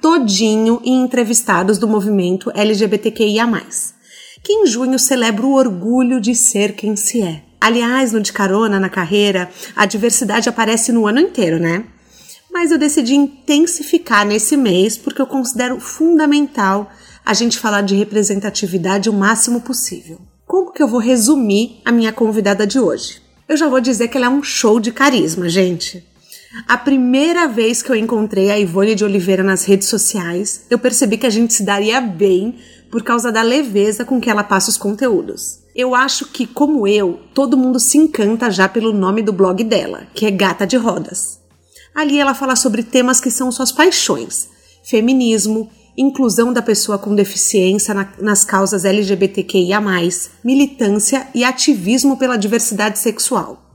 todinho em entrevistados do movimento LGBTQIA+, que em junho celebra o orgulho de ser quem se é. Aliás, no De Carona, na carreira, a diversidade aparece no ano inteiro, né? Mas eu decidi intensificar nesse mês porque eu considero fundamental a gente falar de representatividade o máximo possível. Como que eu vou resumir a minha convidada de hoje? Eu já vou dizer que ela é um show de carisma, gente. A primeira vez que eu encontrei a Ivone de Oliveira nas redes sociais, eu percebi que a gente se daria bem por causa da leveza com que ela passa os conteúdos. Eu acho que, como eu, todo mundo se encanta já pelo nome do blog dela, que é Gata de Rodas. Ali ela fala sobre temas que são suas paixões: feminismo, inclusão da pessoa com deficiência na, nas causas LGBTQIA, militância e ativismo pela diversidade sexual.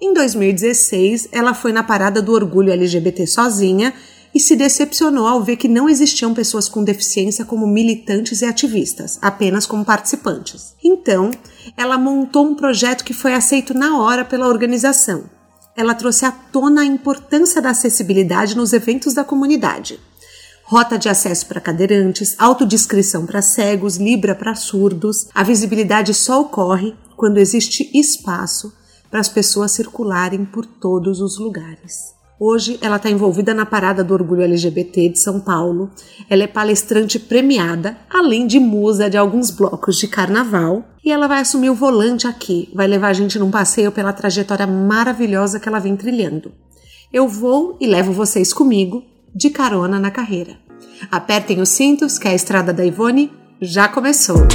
Em 2016, ela foi na parada do orgulho LGBT sozinha e se decepcionou ao ver que não existiam pessoas com deficiência como militantes e ativistas, apenas como participantes. Então, ela montou um projeto que foi aceito na hora pela organização. Ela trouxe à tona a importância da acessibilidade nos eventos da comunidade rota de acesso para cadeirantes, autodescrição para cegos, libra para surdos. A visibilidade só ocorre quando existe espaço para as pessoas circularem por todos os lugares. Hoje ela está envolvida na Parada do Orgulho LGBT de São Paulo. Ela é palestrante premiada, além de musa de alguns blocos de carnaval. E ela vai assumir o volante aqui, vai levar a gente num passeio pela trajetória maravilhosa que ela vem trilhando. Eu vou e levo vocês comigo de carona na carreira. Apertem os cintos que a estrada da Ivone já começou.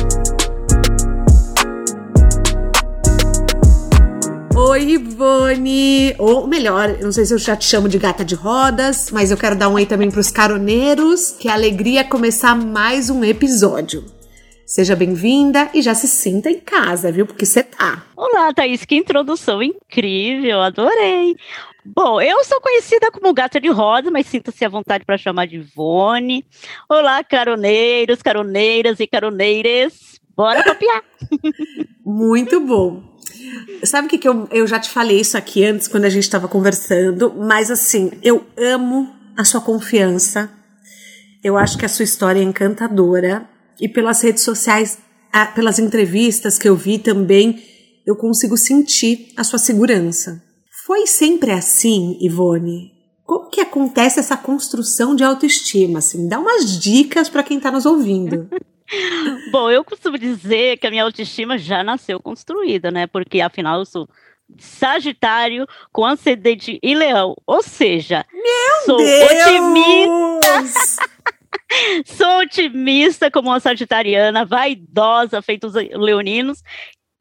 Oi, Ivone! Ou melhor, não sei se eu já te chamo de gata de rodas, mas eu quero dar um oi também para os caroneiros. Que alegria começar mais um episódio. Seja bem-vinda e já se sinta em casa, viu? Porque você tá. Olá, Thaís, que introdução incrível, adorei. Bom, eu sou conhecida como Gata de Rosa, mas sinta-se à vontade para chamar de Ivone. Olá, caroneiros, caroneiras e caroneires. Bora copiar! Muito bom. Sabe o que, que eu, eu já te falei isso aqui antes, quando a gente estava conversando, mas assim, eu amo a sua confiança. Eu acho que a sua história é encantadora. E pelas redes sociais, pelas entrevistas que eu vi também, eu consigo sentir a sua segurança. Foi sempre assim, Ivone? Como que acontece essa construção de autoestima? Assim, dá umas dicas para quem está nos ouvindo. Bom, eu costumo dizer que a minha autoestima já nasceu construída, né? Porque afinal eu sou Sagitário com ascendente em Leão, ou seja, Meu sou Deus! otimista. sou otimista como uma sagitariana, vaidosa, feito os leoninos,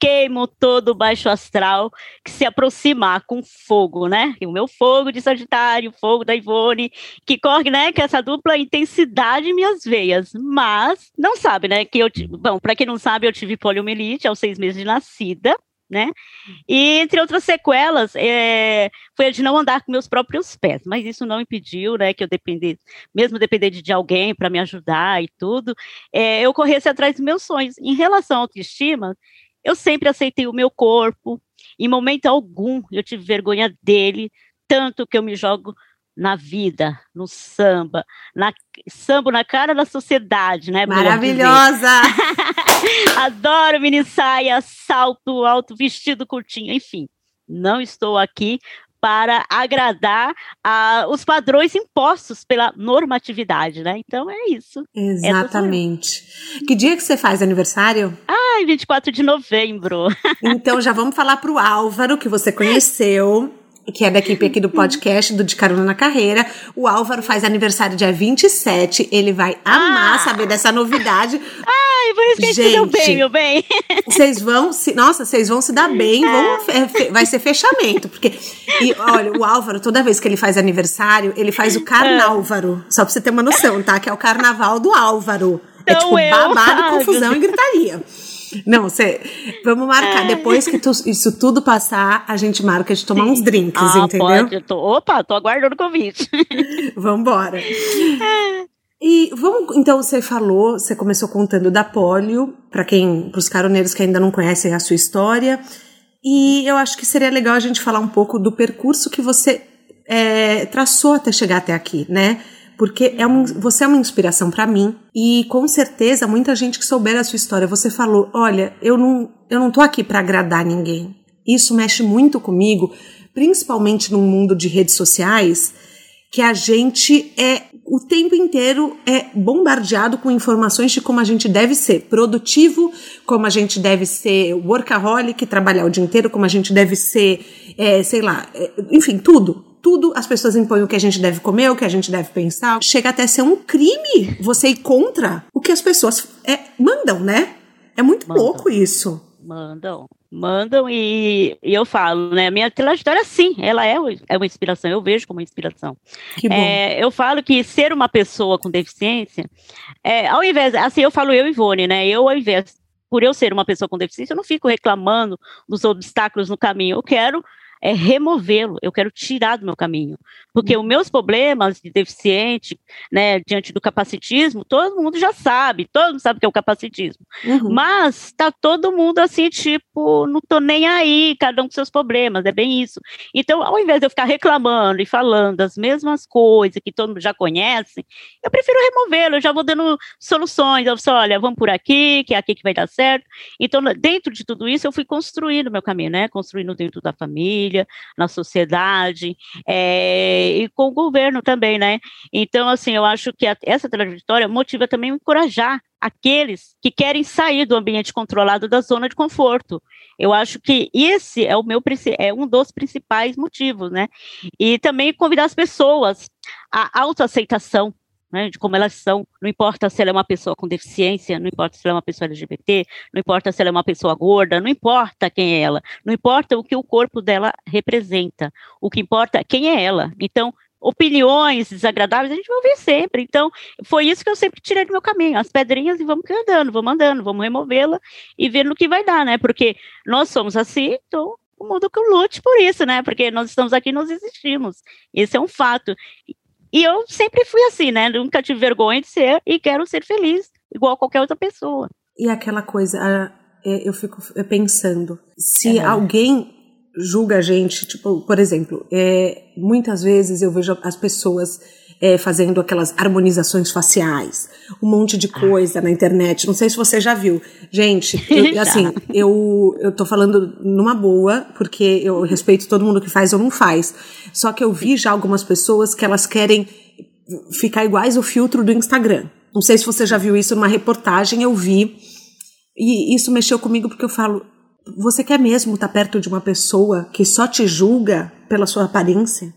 queimo todo o baixo astral que se aproximar com fogo, né? E o meu fogo de Sagitário, fogo da Ivone, que corre, né, com essa dupla intensidade em minhas veias. Mas não sabe, né, que eu, bom, para quem não sabe, eu tive poliomielite aos seis meses de nascida. Né? E entre outras sequelas, é, foi a de não andar com meus próprios pés, mas isso não impediu, né, que eu dependesse, mesmo depender de alguém para me ajudar e tudo, é, eu corresse atrás dos meus sonhos. Em relação à autoestima, eu sempre aceitei o meu corpo, em momento algum eu tive vergonha dele, tanto que eu me jogo na vida, no samba, na samba na cara da sociedade, né? Maravilhosa! Adoro mini saia, salto alto, vestido curtinho, enfim. Não estou aqui para agradar a, os padrões impostos pela normatividade, né? Então é isso. Exatamente. Que dia que você faz aniversário? Ai, 24 de novembro. Então já vamos falar para o Álvaro, que você conheceu que é da equipe aqui do podcast do De Carona na Carreira. O Álvaro faz aniversário dia 27. Ele vai amar ah. saber dessa novidade. Ai, por isso que Gente, a gente deu bem, meu bem. Vocês vão se. Nossa, vocês vão se dar bem. Vão, é, vai ser fechamento. Porque. E olha, o Álvaro, toda vez que ele faz aniversário, ele faz o Carnálvaro. Só pra você ter uma noção, tá? Que é o carnaval do Álvaro. é tipo eu, babado, confusão e gritaria. Não, você. Vamos marcar. É. Depois que tu, isso tudo passar, a gente marca de tomar Sim. uns drinks, ah, entendeu? Pode. Tô, opa, tô aguardando o convite. Vambora. É. E vamos, então você falou, você começou contando da polio, para quem, para os caroneiros que ainda não conhecem a sua história. E eu acho que seria legal a gente falar um pouco do percurso que você é, traçou até chegar até aqui, né? Porque é um, você é uma inspiração para mim e com certeza muita gente que souber a sua história, você falou, olha, eu não, eu não tô aqui para agradar ninguém. Isso mexe muito comigo, principalmente num mundo de redes sociais, que a gente é o tempo inteiro é bombardeado com informações de como a gente deve ser produtivo, como a gente deve ser workaholic, trabalhar o dia inteiro, como a gente deve ser, é, sei lá, é, enfim, tudo tudo as pessoas impõem o que a gente deve comer, o que a gente deve pensar. Chega até a ser um crime você ir contra o que as pessoas é, mandam, né? É muito mandam. louco isso. Mandam. Mandam e, e, eu falo, né? Minha trajetória, sim, ela é, é uma inspiração, eu vejo como inspiração. É, eu falo que ser uma pessoa com deficiência, é, ao invés, assim, eu falo eu, Ivone, né? Eu, ao invés, por eu ser uma pessoa com deficiência, eu não fico reclamando dos obstáculos no caminho. Eu quero é removê-lo, eu quero tirar do meu caminho. Porque os meus problemas de deficiente, né, diante do capacitismo, todo mundo já sabe, todo mundo sabe o que é o capacitismo. Uhum. Mas está todo mundo assim, tipo, não tô nem aí, cada um com seus problemas, é bem isso. Então, ao invés de eu ficar reclamando e falando as mesmas coisas que todo mundo já conhece, eu prefiro removê-lo, eu já vou dando soluções, eu falo, olha, vamos por aqui, que é aqui que vai dar certo. Então, dentro de tudo isso, eu fui construindo meu caminho, né, construindo dentro da família, família, na sociedade é, e com o governo também, né? Então, assim, eu acho que a, essa trajetória motiva também encorajar aqueles que querem sair do ambiente controlado da zona de conforto. Eu acho que esse é o meu é um dos principais motivos, né? E também convidar as pessoas à autoaceitação, né, de como elas são, não importa se ela é uma pessoa com deficiência, não importa se ela é uma pessoa LGBT, não importa se ela é uma pessoa gorda, não importa quem é ela, não importa o que o corpo dela representa, o que importa é quem é ela. Então, opiniões desagradáveis a gente vai ouvir sempre. Então, foi isso que eu sempre tirei do meu caminho, as pedrinhas e vamos andando, vamos andando, vamos removê-la e ver no que vai dar, né? Porque nós somos assim, então o mundo que lute por isso, né? Porque nós estamos aqui, nós existimos. Esse é um fato. E eu sempre fui assim, né? Nunca tive vergonha de ser e quero ser feliz, igual qualquer outra pessoa. E aquela coisa, é, eu fico pensando, se é. alguém julga a gente, tipo, por exemplo, é, muitas vezes eu vejo as pessoas é, fazendo aquelas harmonizações faciais, um monte de coisa na internet. Não sei se você já viu. Gente, eu, assim, eu, eu tô falando numa boa, porque eu respeito todo mundo que faz ou não faz. Só que eu vi já algumas pessoas que elas querem ficar iguais o filtro do Instagram. Não sei se você já viu isso numa reportagem, eu vi. E isso mexeu comigo porque eu falo, você quer mesmo estar tá perto de uma pessoa que só te julga pela sua aparência?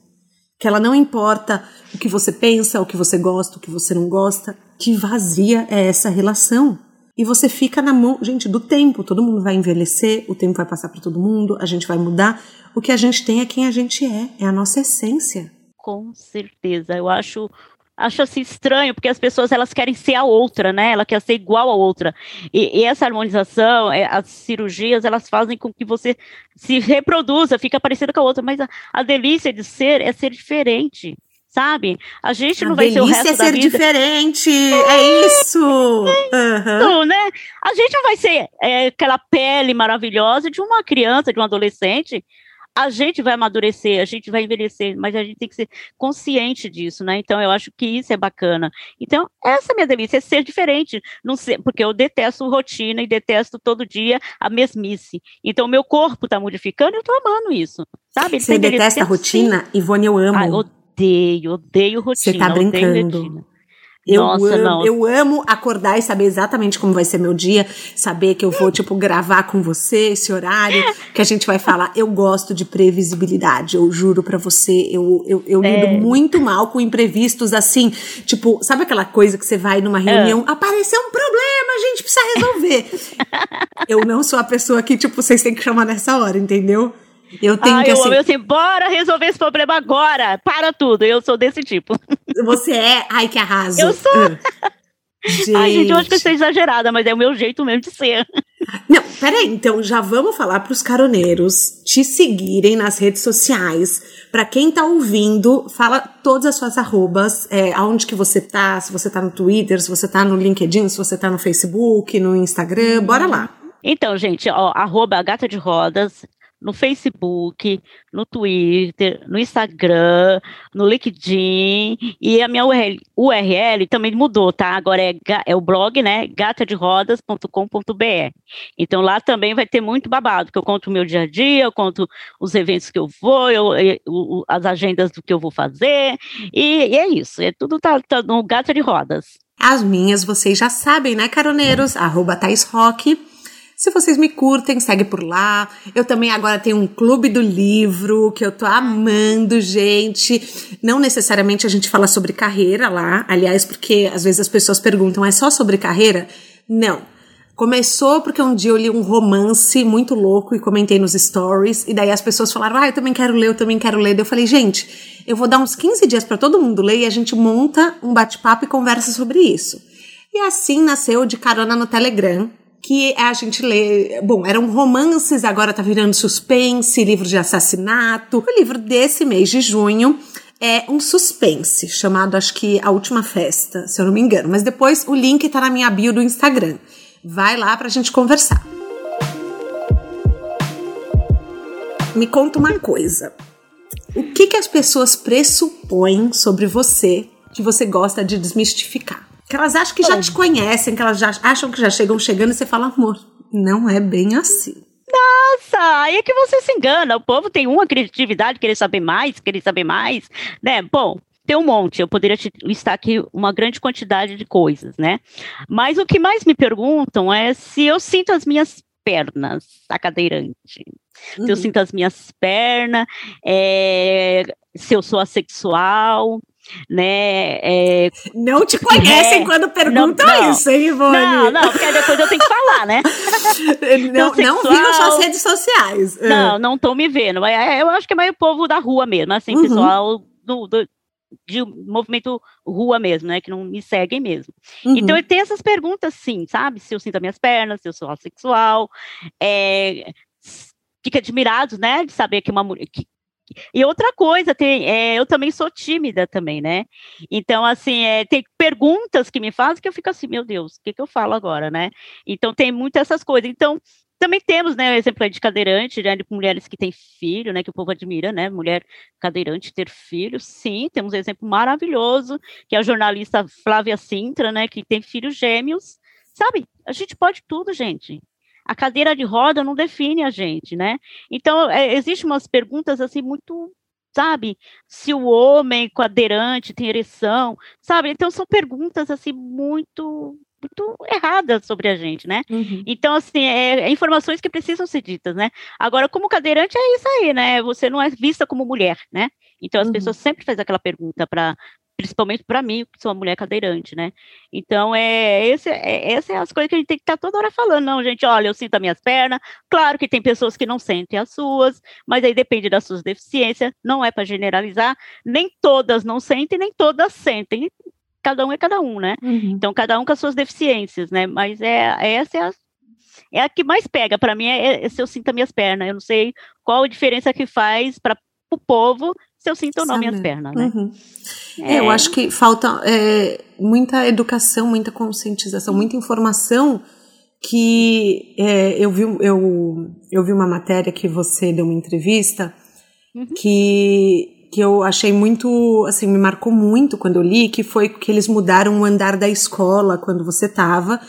Que ela não importa o que você pensa, o que você gosta, o que você não gosta. Que vazia é essa relação? E você fica na mão, gente, do tempo. Todo mundo vai envelhecer, o tempo vai passar para todo mundo, a gente vai mudar. O que a gente tem é quem a gente é, é a nossa essência. Com certeza. Eu acho acho assim estranho, porque as pessoas elas querem ser a outra, né? Ela quer ser igual a outra. E, e essa harmonização, é, as cirurgias, elas fazem com que você se reproduza, fica parecida com a outra, mas a, a delícia de ser é ser diferente. Sabe? A gente a não vai ser o resto é ser vida. diferente, é, é isso. É isso, uhum. né? A gente não vai ser é, aquela pele maravilhosa de uma criança, de um adolescente, a gente vai amadurecer, a gente vai envelhecer, mas a gente tem que ser consciente disso, né? Então eu acho que isso é bacana. Então, essa é a minha delícia, é ser diferente, não ser, porque eu detesto rotina e detesto todo dia a mesmice. Então, meu corpo está modificando e eu estou amando isso. Sabe? Você detesta a rotina? Sim. Ivone, eu amo. Ah, odeio, odeio rotina. Você tá brincando. Eu Nossa, amo, não. eu amo acordar e saber exatamente como vai ser meu dia, saber que eu vou, tipo, gravar com você esse horário, que a gente vai falar. Eu gosto de previsibilidade, eu juro para você. Eu, eu, eu é. lido muito mal com imprevistos, assim, tipo, sabe aquela coisa que você vai numa reunião, é. apareceu um problema, a gente precisa resolver. eu não sou a pessoa que, tipo, vocês têm que chamar nessa hora, entendeu? Eu tenho ah, que eu assim, assim, bora resolver esse problema agora. Para tudo. Eu sou desse tipo. Você é? Ai, que arraso. Eu sou. Ah. Gente. Ai, gente, eu acho que eu sou exagerada, mas é o meu jeito mesmo de ser. Não, peraí, então já vamos falar para os caroneiros te seguirem nas redes sociais. Para quem tá ouvindo, fala todas as suas arrobas, é, aonde que você tá, se você tá no Twitter, se você tá no LinkedIn, se você tá no Facebook, no Instagram, bora lá. Então, gente, ó, arroba gata de rodas, no Facebook, no Twitter, no Instagram, no LinkedIn e a minha URL, URL também mudou, tá? Agora é, é o blog, né? gataderodas.com.br. Então lá também vai ter muito babado, que eu conto o meu dia a dia, eu conto os eventos que eu vou, eu, eu, as agendas do que eu vou fazer, e, e é isso, é tudo tá, tá no Gata de Rodas. As minhas vocês já sabem, né, caroneiros? Arroba Thais Rock. Se vocês me curtem, segue por lá. Eu também agora tenho um clube do livro que eu tô amando, gente. Não necessariamente a gente fala sobre carreira lá, aliás, porque às vezes as pessoas perguntam, é só sobre carreira? Não. Começou porque um dia eu li um romance muito louco e comentei nos stories, e daí as pessoas falaram: Ah, eu também quero ler, eu também quero ler. Daí eu falei: Gente, eu vou dar uns 15 dias para todo mundo ler e a gente monta um bate-papo e conversa sobre isso. E assim nasceu de carona no Telegram, que a gente lê. Bom, eram romances, agora tá virando suspense, livro de assassinato. O livro desse mês de junho é um suspense, chamado acho que A Última Festa, se eu não me engano. Mas depois o link tá na minha bio do Instagram. Vai lá pra gente conversar. Me conta uma coisa. O que, que as pessoas pressupõem sobre você que você gosta de desmistificar? Que elas acham que já te conhecem, que elas já acham que já chegam chegando e você fala, amor, não é bem assim. Nossa, aí é que você se engana. O povo tem uma criatividade, querer saber mais, querer saber mais, né? Bom, tem um monte, eu poderia te listar aqui uma grande quantidade de coisas, né? Mas o que mais me perguntam é se eu sinto as minhas pernas, a cadeirante. Uhum. Se eu uhum. sinto as minhas pernas, é, se eu sou assexual, né? É, não te conhecem é, quando perguntam não, não, isso, hein, Ivone? Não, não, porque depois eu tenho que falar, né? não, sexual, não viram suas redes sociais. É. Não, não estão me vendo. É, eu acho que é mais o povo da rua mesmo, assim, uhum. pessoal do, do, de movimento rua mesmo, né? Que não me seguem mesmo. Uhum. Então, eu tenho essas perguntas, sim, sabe? Se eu sinto as minhas pernas, se eu sou assexual, é, fica admirado, né? De saber que uma mulher. Que, e outra coisa, tem, é, eu também sou tímida também, né? Então, assim, é, tem perguntas que me fazem que eu fico assim, meu Deus, o que, que eu falo agora, né? Então, tem muitas essas coisas. Então, também temos, né, o exemplo de cadeirante, né, de mulheres que têm filho, né, que o povo admira, né, mulher cadeirante ter filho, sim, temos um exemplo maravilhoso, que é a jornalista Flávia Sintra, né, que tem filhos gêmeos, sabe, a gente pode tudo, gente, a cadeira de roda não define a gente, né? Então, é, existem umas perguntas assim muito sabe? Se o homem cadeirante tem ereção, sabe? Então são perguntas assim muito muito erradas sobre a gente, né? Uhum. Então, assim, é, é, informações que precisam ser ditas, né? Agora, como cadeirante, é isso aí, né? Você não é vista como mulher, né? Então, as uhum. pessoas sempre fazem aquela pergunta para principalmente para mim, que sou uma mulher cadeirante, né? Então, é, esse, é, essa é as coisas que a gente tem que estar tá toda hora falando. Não, gente, olha, eu sinto as minhas pernas. Claro que tem pessoas que não sentem as suas, mas aí depende das suas deficiências, não é para generalizar. Nem todas não sentem, nem todas sentem. Cada um é cada um, né? Uhum. Então, cada um com as suas deficiências, né? Mas é, essa é a, é a que mais pega. Para mim, é, é se eu sinto as minhas pernas. Eu não sei qual a diferença que faz para o povo se eu sinto ou não minhas pernas, né? Uhum. É... eu acho que falta é, muita educação, muita conscientização, muita informação que é, eu, vi, eu, eu vi uma matéria que você deu uma entrevista uhum. que, que eu achei muito, assim, me marcou muito quando eu li, que foi que eles mudaram o andar da escola quando você estava.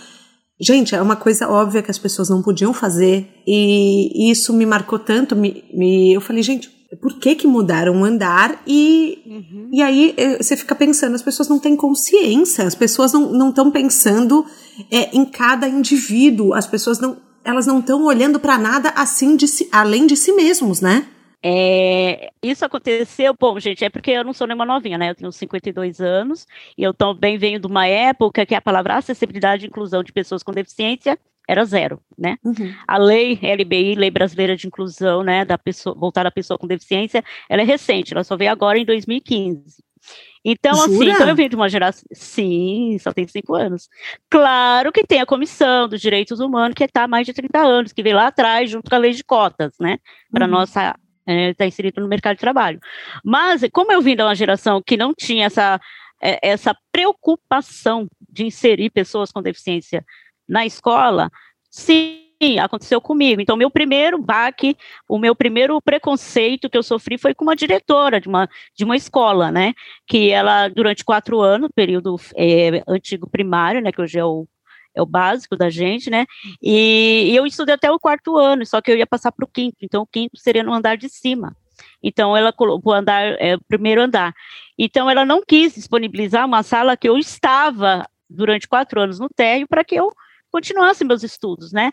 Gente, é uma coisa óbvia que as pessoas não podiam fazer e isso me marcou tanto. Me, me, eu falei, gente, por que, que mudaram o andar e, uhum. e aí eh, você fica pensando, as pessoas não têm consciência, as pessoas não estão pensando é, em cada indivíduo, as pessoas não elas não estão olhando para nada assim de si, além de si mesmos, né? É, isso aconteceu, bom, gente, é porque eu não sou nenhuma novinha, né? Eu tenho 52 anos e eu também venho de uma época que a palavra acessibilidade e inclusão de pessoas com deficiência era zero, né? Uhum. A lei LBI, Lei Brasileira de Inclusão, né, da pessoa, voltada à pessoa com deficiência, ela é recente, ela só veio agora em 2015. Então, assim, Jura? assim, então eu venho de uma geração. Sim, só tem cinco anos. Claro que tem a Comissão dos Direitos Humanos, que está há mais de 30 anos, que veio lá atrás, junto com a lei de cotas, né? Para uhum. nossa está é, tá inserido no mercado de trabalho. Mas, como eu vim de uma geração que não tinha essa, é, essa preocupação de inserir pessoas com deficiência na escola, sim, aconteceu comigo. Então, meu primeiro baque, o meu primeiro preconceito que eu sofri foi com uma diretora de uma, de uma escola, né? Que ela, durante quatro anos, período é, antigo primário, né? Que hoje é o é o básico da gente, né? E, e eu estudei até o quarto ano, só que eu ia passar para o quinto, então o quinto seria no andar de cima. Então ela colocou o andar, é, o primeiro andar. Então ela não quis disponibilizar uma sala que eu estava durante quatro anos no térreo para que eu continuasse meus estudos, né?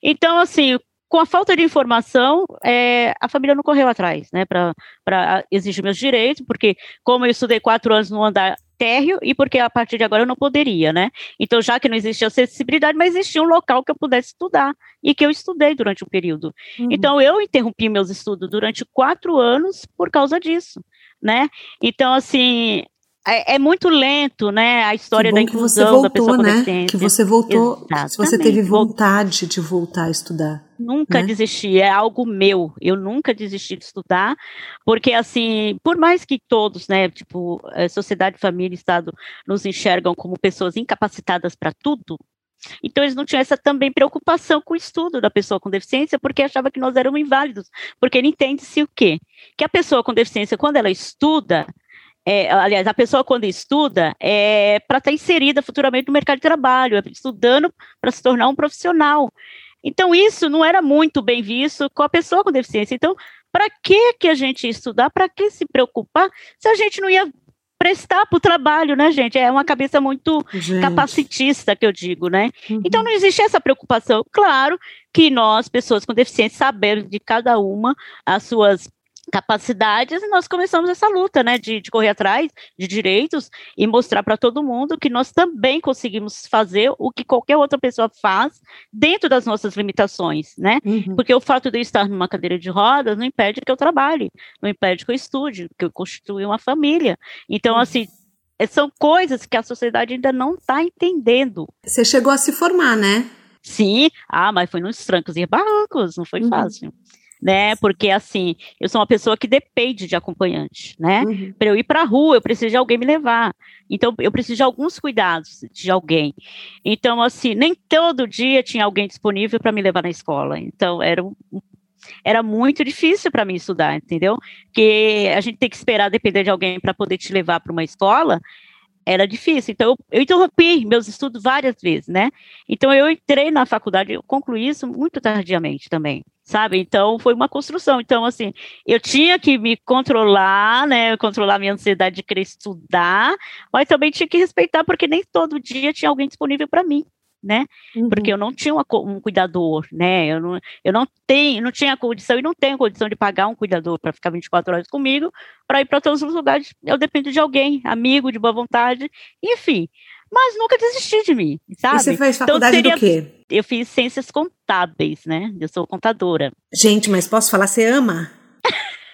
Então, assim, com a falta de informação, é, a família não correu atrás, né, para exigir meus direitos, porque como eu estudei quatro anos no andar térreo e porque a partir de agora eu não poderia, né? Então, já que não existia acessibilidade, mas existia um local que eu pudesse estudar e que eu estudei durante um período. Uhum. Então, eu interrompi meus estudos durante quatro anos por causa disso, né? Então, assim, é, é, muito lento, né, a história da inclusão voltou, da pessoa com né? deficiência. Que você voltou, Exatamente. você teve vontade de voltar a estudar. Nunca né? desisti, é algo meu. Eu nunca desisti de estudar, porque assim, por mais que todos, né, tipo, sociedade, família, Estado nos enxergam como pessoas incapacitadas para tudo, então eles não tinham essa também preocupação com o estudo da pessoa com deficiência, porque achava que nós éramos inválidos, porque ele entende-se o quê? Que a pessoa com deficiência, quando ela estuda, é, aliás, a pessoa quando estuda é para estar tá inserida futuramente no mercado de trabalho, é estudando para se tornar um profissional. Então, isso não era muito bem visto com a pessoa com deficiência. Então, para que, que a gente ia estudar? Para que se preocupar se a gente não ia prestar para o trabalho, né, gente? É uma cabeça muito gente. capacitista, que eu digo, né? Uhum. Então, não existe essa preocupação. Claro que nós, pessoas com deficiência, sabemos de cada uma as suas capacidades e nós começamos essa luta, né, de, de correr atrás de direitos e mostrar para todo mundo que nós também conseguimos fazer o que qualquer outra pessoa faz dentro das nossas limitações, né? Uhum. Porque o fato de eu estar numa cadeira de rodas não impede que eu trabalhe, não impede que eu estude, que eu constitua uma família. Então, uhum. assim, é, são coisas que a sociedade ainda não está entendendo. Você chegou a se formar, né? Sim, ah, mas foi nos trancos e barrancos, não foi uhum. fácil né? Porque assim, eu sou uma pessoa que depende de acompanhante, né? Uhum. Para eu ir para a rua, eu preciso de alguém me levar. Então, eu preciso de alguns cuidados de alguém. Então, assim, nem todo dia tinha alguém disponível para me levar na escola. Então, era um, era muito difícil para mim estudar, entendeu? Que a gente tem que esperar depender de alguém para poder te levar para uma escola era difícil. Então, eu, eu, interrompi meus estudos várias vezes, né? Então, eu entrei na faculdade, eu concluí isso muito tardiamente também, sabe? Então, foi uma construção. Então, assim, eu tinha que me controlar, né? Controlar minha ansiedade de querer estudar, mas também tinha que respeitar, porque nem todo dia tinha alguém disponível para mim né? Uhum. Porque eu não tinha uma, um cuidador, né? Eu não, eu não tenho, não tinha condição e não tenho condição de pagar um cuidador para ficar 24 horas comigo, para ir para todos os lugares. Eu dependo de alguém, amigo, de boa vontade, enfim. Mas nunca desisti de mim, sabe? E você fez então, faculdade então, seria, do quê? Eu fiz ciências contábeis, né? Eu sou contadora. Gente, mas posso falar, você ama?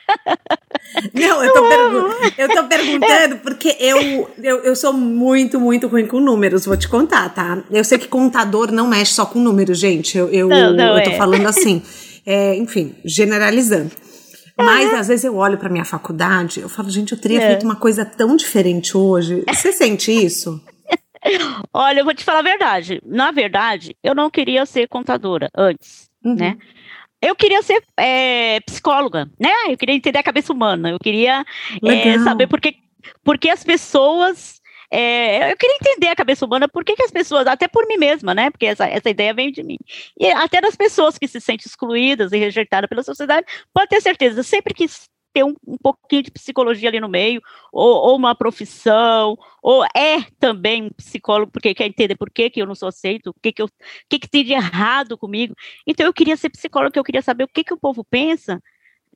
Não, eu tô, pergu eu tô perguntando porque eu, eu, eu sou muito, muito ruim com números, vou te contar, tá? Eu sei que contador não mexe só com números, gente. Eu, eu, não, não eu tô é. falando assim, é, enfim, generalizando. Mas às vezes eu olho para minha faculdade, eu falo, gente, eu teria é. feito uma coisa tão diferente hoje. Você sente isso? Olha, eu vou te falar a verdade. Na verdade, eu não queria ser contadora antes, uhum. né? eu queria ser é, psicóloga, né? Eu queria entender a cabeça humana, eu queria é, saber por que, por que as pessoas. É, eu queria entender a cabeça humana, por que, que, as pessoas, até por mim mesma, né? Porque essa, essa ideia vem de mim. E até das pessoas que se sentem excluídas e rejeitadas pela sociedade, pode ter certeza, sempre que ter um, um, pouquinho de psicologia ali no meio, ou, ou, uma profissão, ou é também um psicólogo, porque quer entender por que, que eu não sou aceito, o que, que, eu, que, que tem de errado comigo. Então, eu queria ser psicólogo, eu queria saber o que, que o povo pensa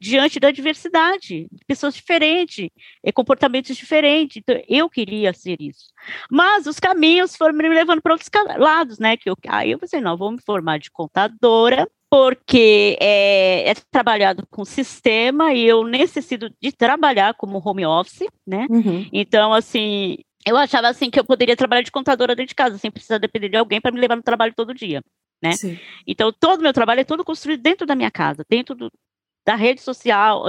diante da diversidade, de pessoas diferentes, e comportamentos diferentes. Então, eu queria ser isso. Mas os caminhos foram me levando para outros lados, né? Que eu, aí eu pensei, não, vou me formar de contadora, porque é, é, trabalhado com sistema e eu necessito de trabalhar como home office, né? Uhum. Então, assim, eu achava assim que eu poderia trabalhar de contadora dentro de casa, sem precisar depender de alguém para me levar no trabalho todo dia, né? Então, todo o meu trabalho é todo construído dentro da minha casa, dentro do, da rede social,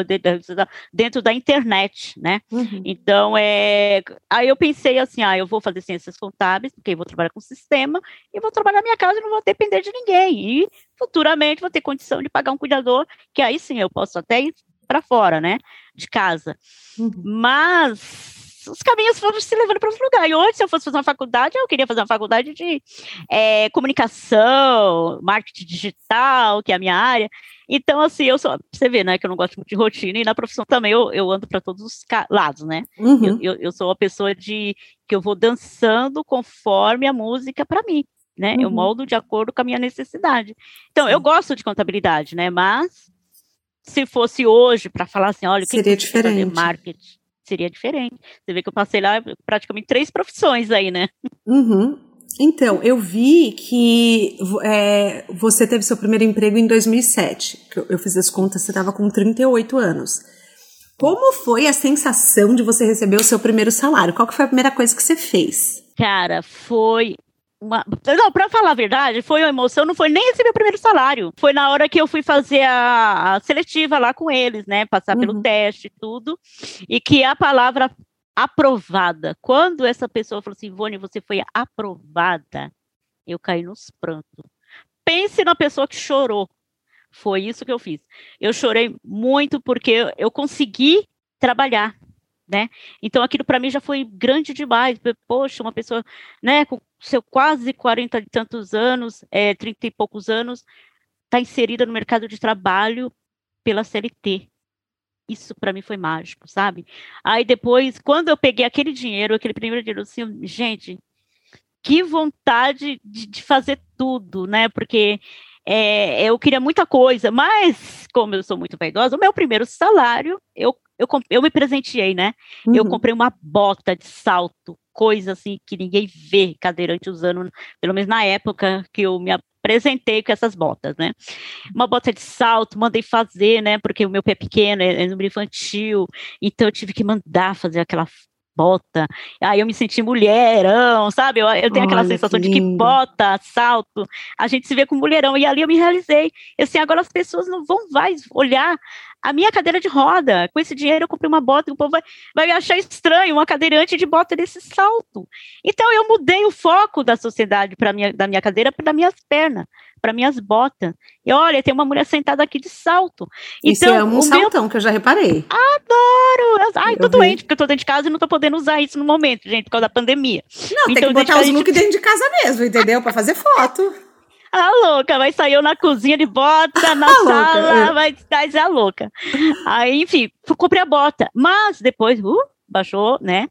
dentro da internet, né? Uhum. Então, é, aí eu pensei assim, ah, eu vou fazer ciências contábeis, porque eu vou trabalhar com sistema, e vou trabalhar na minha casa e não vou depender de ninguém. E futuramente vou ter condição de pagar um cuidador, que aí sim eu posso até ir para fora, né, de casa. Uhum. Mas os caminhos foram se levando para outro lugar. E hoje, se eu fosse fazer uma faculdade, eu queria fazer uma faculdade de é, comunicação, marketing digital, que é a minha área. Então, assim, eu sou. Você vê, né, que eu não gosto muito de rotina, e na profissão também eu, eu ando para todos os lados, né? Uhum. Eu, eu, eu, sou uma pessoa de que eu vou dançando conforme a música para mim, né? Uhum. Eu moldo de acordo com a minha necessidade. Então, Sim. eu gosto de contabilidade, né? Mas se fosse hoje para falar assim, olha, o que seria diferente. Fazer marketing seria diferente. Você vê que eu passei lá praticamente três profissões aí, né? Uhum. Então, eu vi que é, você teve seu primeiro emprego em 2007. Eu, eu fiz as contas, você estava com 38 anos. Como foi a sensação de você receber o seu primeiro salário? Qual que foi a primeira coisa que você fez? Cara, foi uma... Não, pra falar a verdade, foi uma emoção, não foi nem esse meu primeiro salário. Foi na hora que eu fui fazer a, a seletiva lá com eles, né? Passar uhum. pelo teste e tudo. E que a palavra aprovada, quando essa pessoa falou assim, Ivone, você foi aprovada, eu caí nos prantos. Pense na pessoa que chorou. Foi isso que eu fiz. Eu chorei muito porque eu consegui trabalhar né? Então aquilo para mim já foi grande demais. Poxa, uma pessoa, né, com seu quase 40 e tantos anos, é, 30 e poucos anos, está inserida no mercado de trabalho pela CLT. Isso para mim foi mágico, sabe? Aí depois, quando eu peguei aquele dinheiro, aquele primeiro dinheiro, assim, gente, que vontade de, de fazer tudo, né? Porque é, eu queria muita coisa, mas como eu sou muito vaidosa, o meu primeiro salário eu eu, eu me presenteei, né? Uhum. Eu comprei uma bota de salto, coisa assim que ninguém vê cadeirante usando, pelo menos na época que eu me apresentei com essas botas, né? Uma bota de salto, mandei fazer, né? Porque o meu pé é pequeno, é, é número infantil, então eu tive que mandar fazer aquela bota. Aí eu me senti mulherão, sabe? Eu, eu tenho Olha, aquela sensação que de que bota, salto, a gente se vê com mulherão. E ali eu me realizei. Assim, agora as pessoas não vão mais olhar a minha cadeira de roda. Com esse dinheiro eu comprei uma bota, o povo vai, vai achar estranho uma cadeirante de bota desse salto. Então eu mudei o foco da sociedade para minha da minha cadeira para minhas pernas para minhas botas. E olha, tem uma mulher sentada aqui de salto. Então, isso é um saltão meu... que eu já reparei. Adoro! Ai, eu tô vi. doente, porque eu tô dentro de casa e não tô podendo usar isso no momento, gente, por causa da pandemia. Não, então, tem que botar os looks dentro de casa mesmo, entendeu? Para fazer foto. A louca, vai sair eu na cozinha de bota, na a sala, louca, é. vai estar a louca. Aí, enfim, comprei a bota. Mas depois, uh, baixou, né?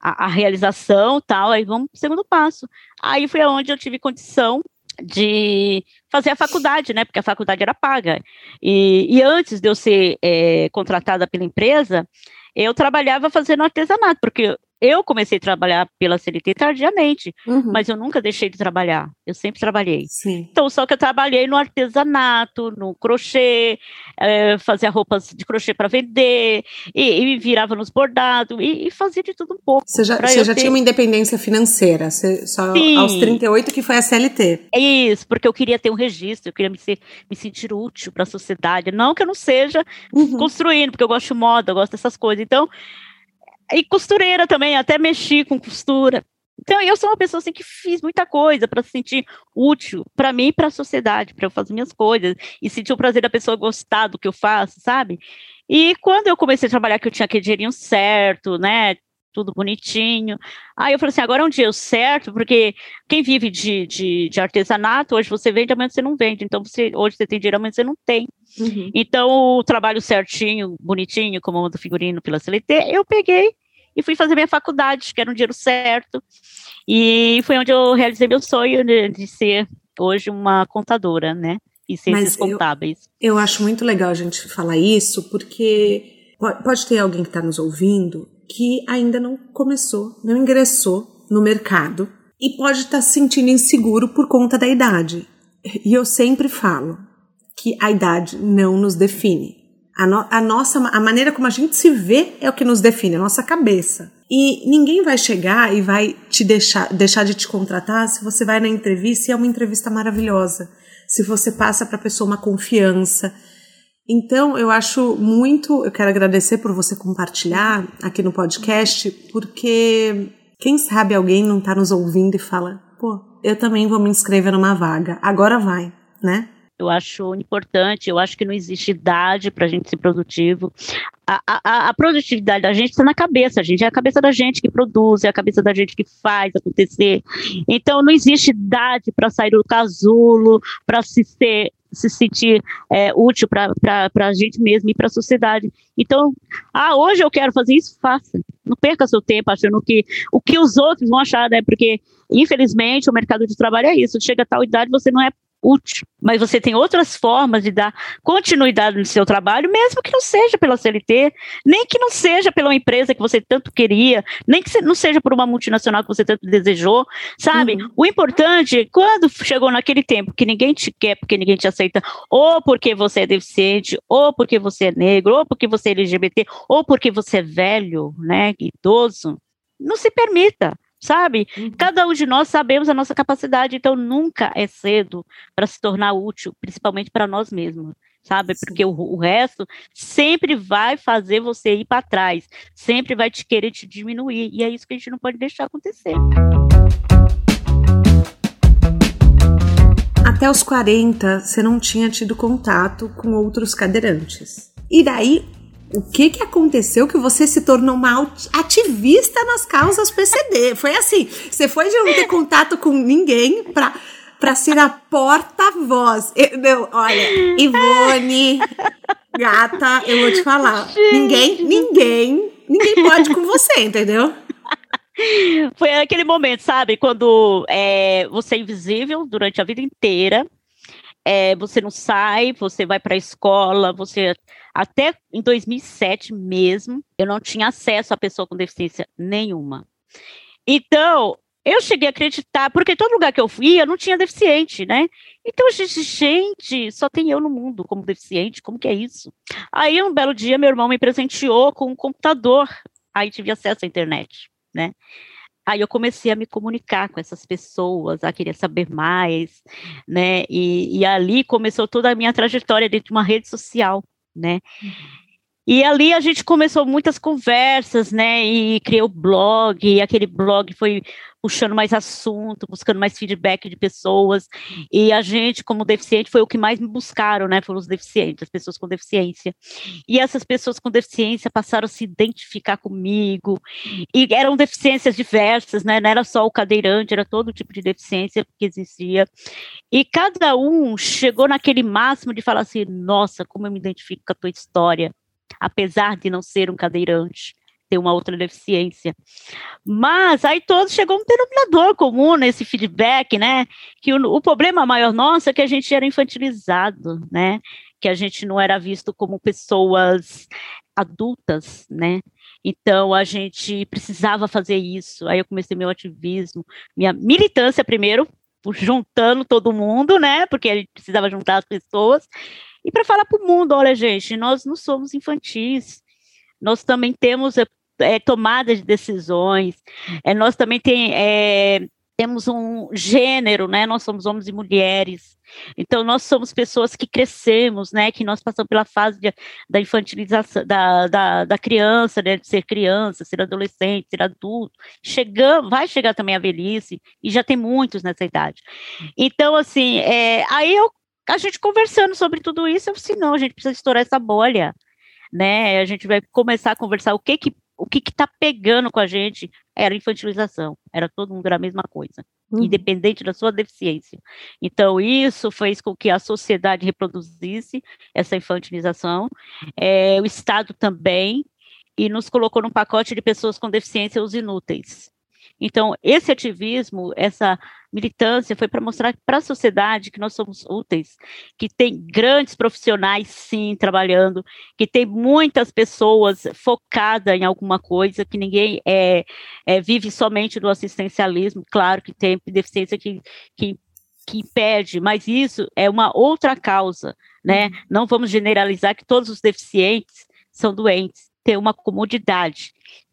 A, a realização tal, aí vamos pro segundo passo. Aí foi onde eu tive condição de fazer a faculdade, né? Porque a faculdade era paga. E, e antes de eu ser é, contratada pela empresa, eu trabalhava fazendo artesanato, porque eu comecei a trabalhar pela CLT tardiamente, uhum. mas eu nunca deixei de trabalhar. Eu sempre trabalhei. Sim. Então, só que eu trabalhei no artesanato, no crochê, é, fazia roupas de crochê para vender, e, e, virava nos bordados, e, e, fazia de tudo um pouco. Você já, você já ter... tinha uma independência financeira, você, só Sim. aos 38 que foi a CLT. É isso, porque eu queria ter um registro, eu queria me, ser, me sentir útil para a sociedade. Não que eu não seja uhum. construindo, porque eu gosto de moda, eu gosto dessas coisas. Então, e costureira também, até mexi com costura. Então, eu sou uma pessoa assim que fiz muita coisa para se sentir útil para mim e para a sociedade, para eu fazer minhas coisas e sentir o prazer da pessoa gostar do que eu faço, sabe? E quando eu comecei a trabalhar, que eu tinha aquele dinheirinho certo, né? tudo bonitinho. Aí eu falei assim, agora é um dia certo, porque quem vive de, de, de, artesanato, hoje você vende, amanhã você não vende. Então, você, hoje você tem dinheiro, amanhã você não tem. Uhum. Então, o trabalho certinho, bonitinho, como do figurino pela CLT, eu peguei e fui fazer minha faculdade, que era um dinheiro certo. E foi onde eu realizei meu sonho de, de ser hoje uma contadora, né? E ciências contábeis. Eu, eu acho muito legal a gente falar isso, porque pode ter alguém que está nos ouvindo que ainda não começou, não ingressou no mercado e pode estar tá se sentindo inseguro por conta da idade. E eu sempre falo, que a idade não nos define. A, no, a, nossa, a maneira como a gente se vê é o que nos define, a nossa cabeça. E ninguém vai chegar e vai te deixar, deixar de te contratar se você vai na entrevista e é uma entrevista maravilhosa. Se você passa para a pessoa uma confiança. Então, eu acho muito. Eu quero agradecer por você compartilhar aqui no podcast, porque quem sabe alguém não está nos ouvindo e fala: pô, eu também vou me inscrever numa vaga. Agora vai, né? Eu acho importante, eu acho que não existe idade para a gente ser produtivo. A, a, a, produtividade da gente está na cabeça, a gente é a cabeça da gente que produz, é a cabeça da gente que faz acontecer. Então não existe idade para sair do casulo, para se ser se sentir é, útil para a gente mesmo e para a sociedade. Então, ah, hoje eu quero fazer isso, faça. Não perca seu tempo achando que o que os outros vão achar, né? Porque, infelizmente, o mercado de trabalho é isso. Chega a tal idade, você não é útil. Mas você tem outras formas de dar continuidade no seu trabalho, mesmo que não seja pela CLT, nem que não seja pela empresa que você tanto queria, nem que não seja por uma multinacional que você tanto desejou, sabe? Uhum. O importante, é quando chegou naquele tempo que ninguém te quer, porque ninguém te aceita, ou porque você é deficiente, ou porque você é negro, ou porque você é LGBT, ou porque você é velho, né, idoso, não se permita sabe? Uhum. Cada um de nós sabemos a nossa capacidade, então nunca é cedo para se tornar útil, principalmente para nós mesmos, sabe? Porque o, o, resto sempre vai fazer você ir para trás, sempre vai te querer te diminuir, e é isso que a gente não pode deixar acontecer. Até os 40, você não tinha tido contato com outros cadeirantes. E daí, o que que aconteceu que você se tornou uma ativista nas causas PCD? Foi assim, você foi de não ter contato com ninguém para para ser a porta-voz. Olha, Ivone, gata, eu vou te falar. Gente. Ninguém, ninguém, ninguém pode com você, entendeu? Foi aquele momento, sabe? Quando é, você é invisível durante a vida inteira, é, você não sai, você vai para a escola, você até em 2007 mesmo, eu não tinha acesso a pessoa com deficiência nenhuma. Então, eu cheguei a acreditar, porque todo lugar que eu ia não tinha deficiente, né? Então eu disse, gente, só tem eu no mundo como deficiente, como que é isso? Aí um belo dia meu irmão me presenteou com um computador, aí tive acesso à internet, né? Aí eu comecei a me comunicar com essas pessoas, a querer saber mais, né? E, e ali começou toda a minha trajetória dentro de uma rede social, né? E ali a gente começou muitas conversas, né? E criou blog, e aquele blog foi puxando mais assunto, buscando mais feedback de pessoas. E a gente, como deficiente, foi o que mais me buscaram, né? Foram os deficientes, as pessoas com deficiência. E essas pessoas com deficiência passaram a se identificar comigo. E eram deficiências diversas, né? Não era só o cadeirante, era todo tipo de deficiência que existia. E cada um chegou naquele máximo de falar assim: nossa, como eu me identifico com a tua história apesar de não ser um cadeirante, ter uma outra deficiência. Mas aí todos chegou um denominador comum nesse feedback, né? Que o, o problema maior nosso é que a gente era infantilizado, né? Que a gente não era visto como pessoas adultas, né? Então a gente precisava fazer isso. Aí eu comecei meu ativismo, minha militância primeiro, juntando todo mundo, né? Porque ele precisava juntar as pessoas. E para falar para o mundo, olha, gente, nós não somos infantis, nós também temos é, é tomada de decisões, é, nós também tem, é, temos um gênero, né? Nós somos homens e mulheres. Então, nós somos pessoas que crescemos, né? Que nós passamos pela fase de, da infantilização da, da, da criança, né? De ser criança, ser adolescente, ser adulto. Chegamos, vai chegar também a velhice, e já tem muitos nessa idade. Então, assim, é, aí eu a gente conversando sobre tudo isso, eu disse, não, a gente precisa estourar essa bolha, né? A gente vai começar a conversar o que que o que está pegando com a gente era infantilização, era todo mundo era a mesma coisa, uhum. independente da sua deficiência. Então, isso fez com que a sociedade reproduzisse essa infantilização, é, o Estado também, e nos colocou num pacote de pessoas com deficiência os inúteis. Então, esse ativismo, essa militância foi para mostrar para a sociedade que nós somos úteis, que tem grandes profissionais, sim, trabalhando, que tem muitas pessoas focadas em alguma coisa, que ninguém é, é, vive somente do assistencialismo, claro que tem deficiência que, que que impede, mas isso é uma outra causa, né? Uhum. Não vamos generalizar que todos os deficientes são doentes, tem uma comodidade,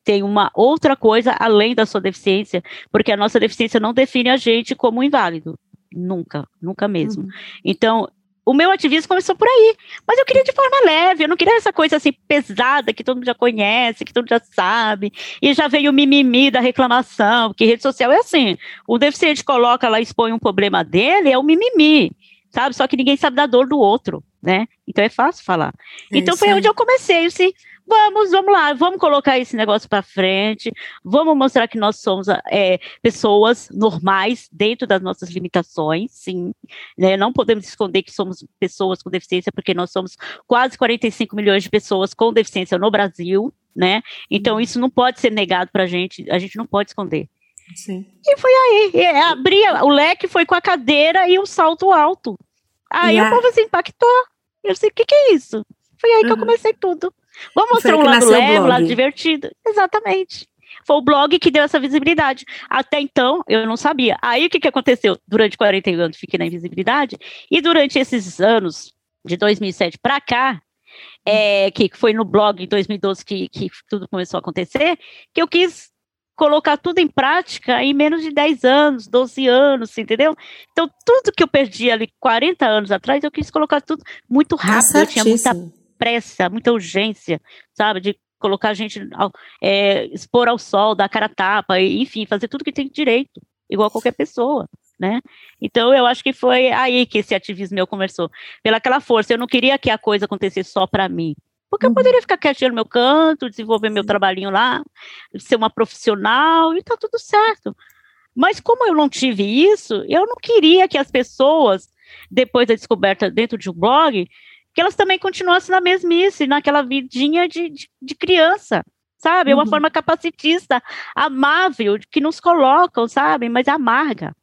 tem uma outra coisa além da sua deficiência, porque a nossa deficiência não define a gente como inválido, nunca, nunca mesmo. Uhum. Então, o meu ativismo começou por aí, mas eu queria de forma leve, eu não queria essa coisa assim pesada que todo mundo já conhece, que todo mundo já sabe, e já veio o mimimi da reclamação, porque rede social é assim, o deficiente coloca lá, expõe um problema dele, é o mimimi, sabe? Só que ninguém sabe da dor do outro, né? Então é fácil falar. É então foi onde eu comecei, assim, Vamos, vamos lá, vamos colocar esse negócio para frente, vamos mostrar que nós somos é, pessoas normais dentro das nossas limitações, sim, né? não podemos esconder que somos pessoas com deficiência, porque nós somos quase 45 milhões de pessoas com deficiência no Brasil, né? Então isso não pode ser negado para a gente, a gente não pode esconder. Sim. E foi aí, e abria, o leque foi com a cadeira e o salto alto. Aí yeah. o povo se impactou. Eu disse, o que, que é isso? Foi aí uhum. que eu uhum. comecei tudo. Vamos mostrar um lado leve, um lado divertido. Exatamente. Foi o blog que deu essa visibilidade. Até então, eu não sabia. Aí, o que, que aconteceu? Durante 40 anos, fiquei na invisibilidade. E durante esses anos, de 2007 para cá, é, que foi no blog em 2012 que, que tudo começou a acontecer, que eu quis colocar tudo em prática em menos de 10 anos, 12 anos, entendeu? Então, tudo que eu perdi ali 40 anos atrás, eu quis colocar tudo muito tá rápido, eu tinha muita pressa, muita urgência, sabe, de colocar a gente, é, expor ao sol, dar cara a tapa, enfim, fazer tudo que tem direito, igual qualquer pessoa, né? Então eu acho que foi aí que esse ativismo meu começou, pelaquela força. Eu não queria que a coisa acontecesse só para mim, porque eu uhum. poderia ficar quietinha no meu canto, desenvolver meu trabalhinho lá, ser uma profissional e tá tudo certo. Mas como eu não tive isso, eu não queria que as pessoas, depois da descoberta dentro de um blog, que elas também continuassem na mesmice, naquela vidinha de, de, de criança, sabe? É uma uhum. forma capacitista, amável, que nos colocam, sabe? Mas amarga.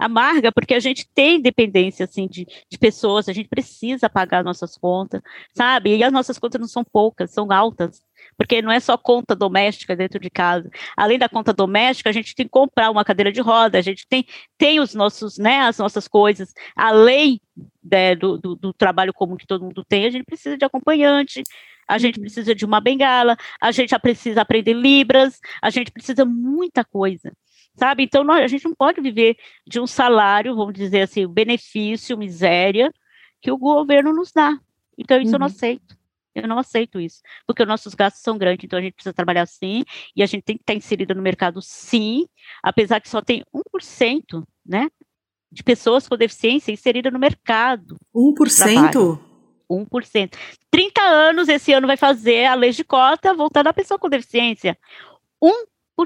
Amarga, porque a gente tem dependência, assim, de, de pessoas, a gente precisa pagar nossas contas, sabe? E as nossas contas não são poucas, são altas porque não é só conta doméstica dentro de casa. Além da conta doméstica, a gente tem que comprar uma cadeira de roda, a gente tem, tem os nossos, né, as nossas coisas, além né, do, do, do trabalho comum que todo mundo tem, a gente precisa de acompanhante, a gente uhum. precisa de uma bengala, a gente precisa aprender libras, a gente precisa muita coisa, sabe? Então nós, a gente não pode viver de um salário, vamos dizer assim, benefício, miséria que o governo nos dá. Então isso uhum. eu não uhum. aceito. Eu não aceito isso, porque os nossos gastos são grandes, então a gente precisa trabalhar sim, e a gente tem que estar inserida no mercado sim, apesar que só tem 1%, né, de pessoas com deficiência inserida no mercado. 1%? 1%. 30 anos esse ano vai fazer a lei de cota voltada à pessoa com deficiência. 1%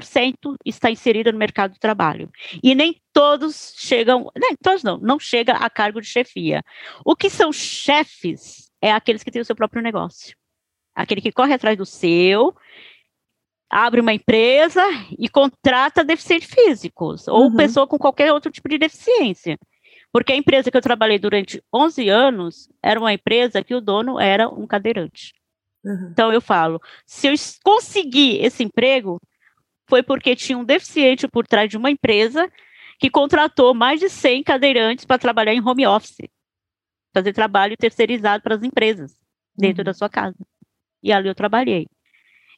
está inserida no mercado de trabalho. E nem todos chegam, nem todos não, não chega a cargo de chefia. O que são chefes é aqueles que têm o seu próprio negócio. Aquele que corre atrás do seu, abre uma empresa e contrata deficientes físicos ou uhum. pessoa com qualquer outro tipo de deficiência. Porque a empresa que eu trabalhei durante 11 anos era uma empresa que o dono era um cadeirante. Uhum. Então eu falo, se eu conseguir esse emprego, foi porque tinha um deficiente por trás de uma empresa que contratou mais de 100 cadeirantes para trabalhar em home office fazer trabalho terceirizado para as empresas dentro uhum. da sua casa. E ali eu trabalhei.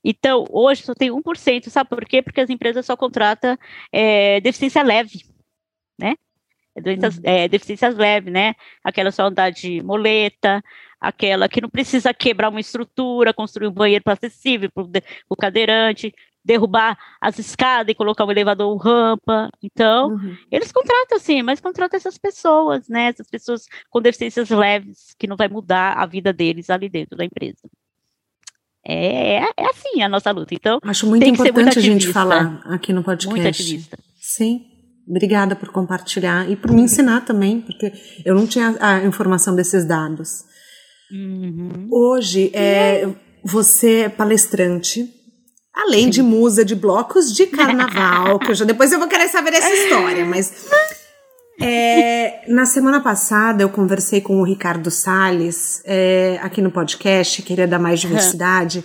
Então, hoje só tem 1%, sabe por quê? Porque as empresas só contratam é, deficiência leve, né? Doenças, uhum. é, deficiências leves, né? Aquela só andar de moleta, aquela que não precisa quebrar uma estrutura, construir um banheiro para acessível para o cadeirante, derrubar as escadas e colocar o elevador ou rampa. Então, uhum. eles contratam sim, mas contratam essas pessoas, né? Essas pessoas com deficiências leves, que não vai mudar a vida deles ali dentro da empresa. É, é, é assim a nossa luta. Então, acho muito importante muito a gente falar aqui no podcast. Muito ativista. Sim. Obrigada por compartilhar e por me ensinar também, porque eu não tinha a informação desses dados. Uhum. Hoje, é, você é palestrante, Além Sim. de musa de blocos de carnaval, que eu já, depois eu vou querer saber essa história, mas. É, na semana passada eu conversei com o Ricardo Salles é, aqui no podcast, que ele é da Mais Diversidade,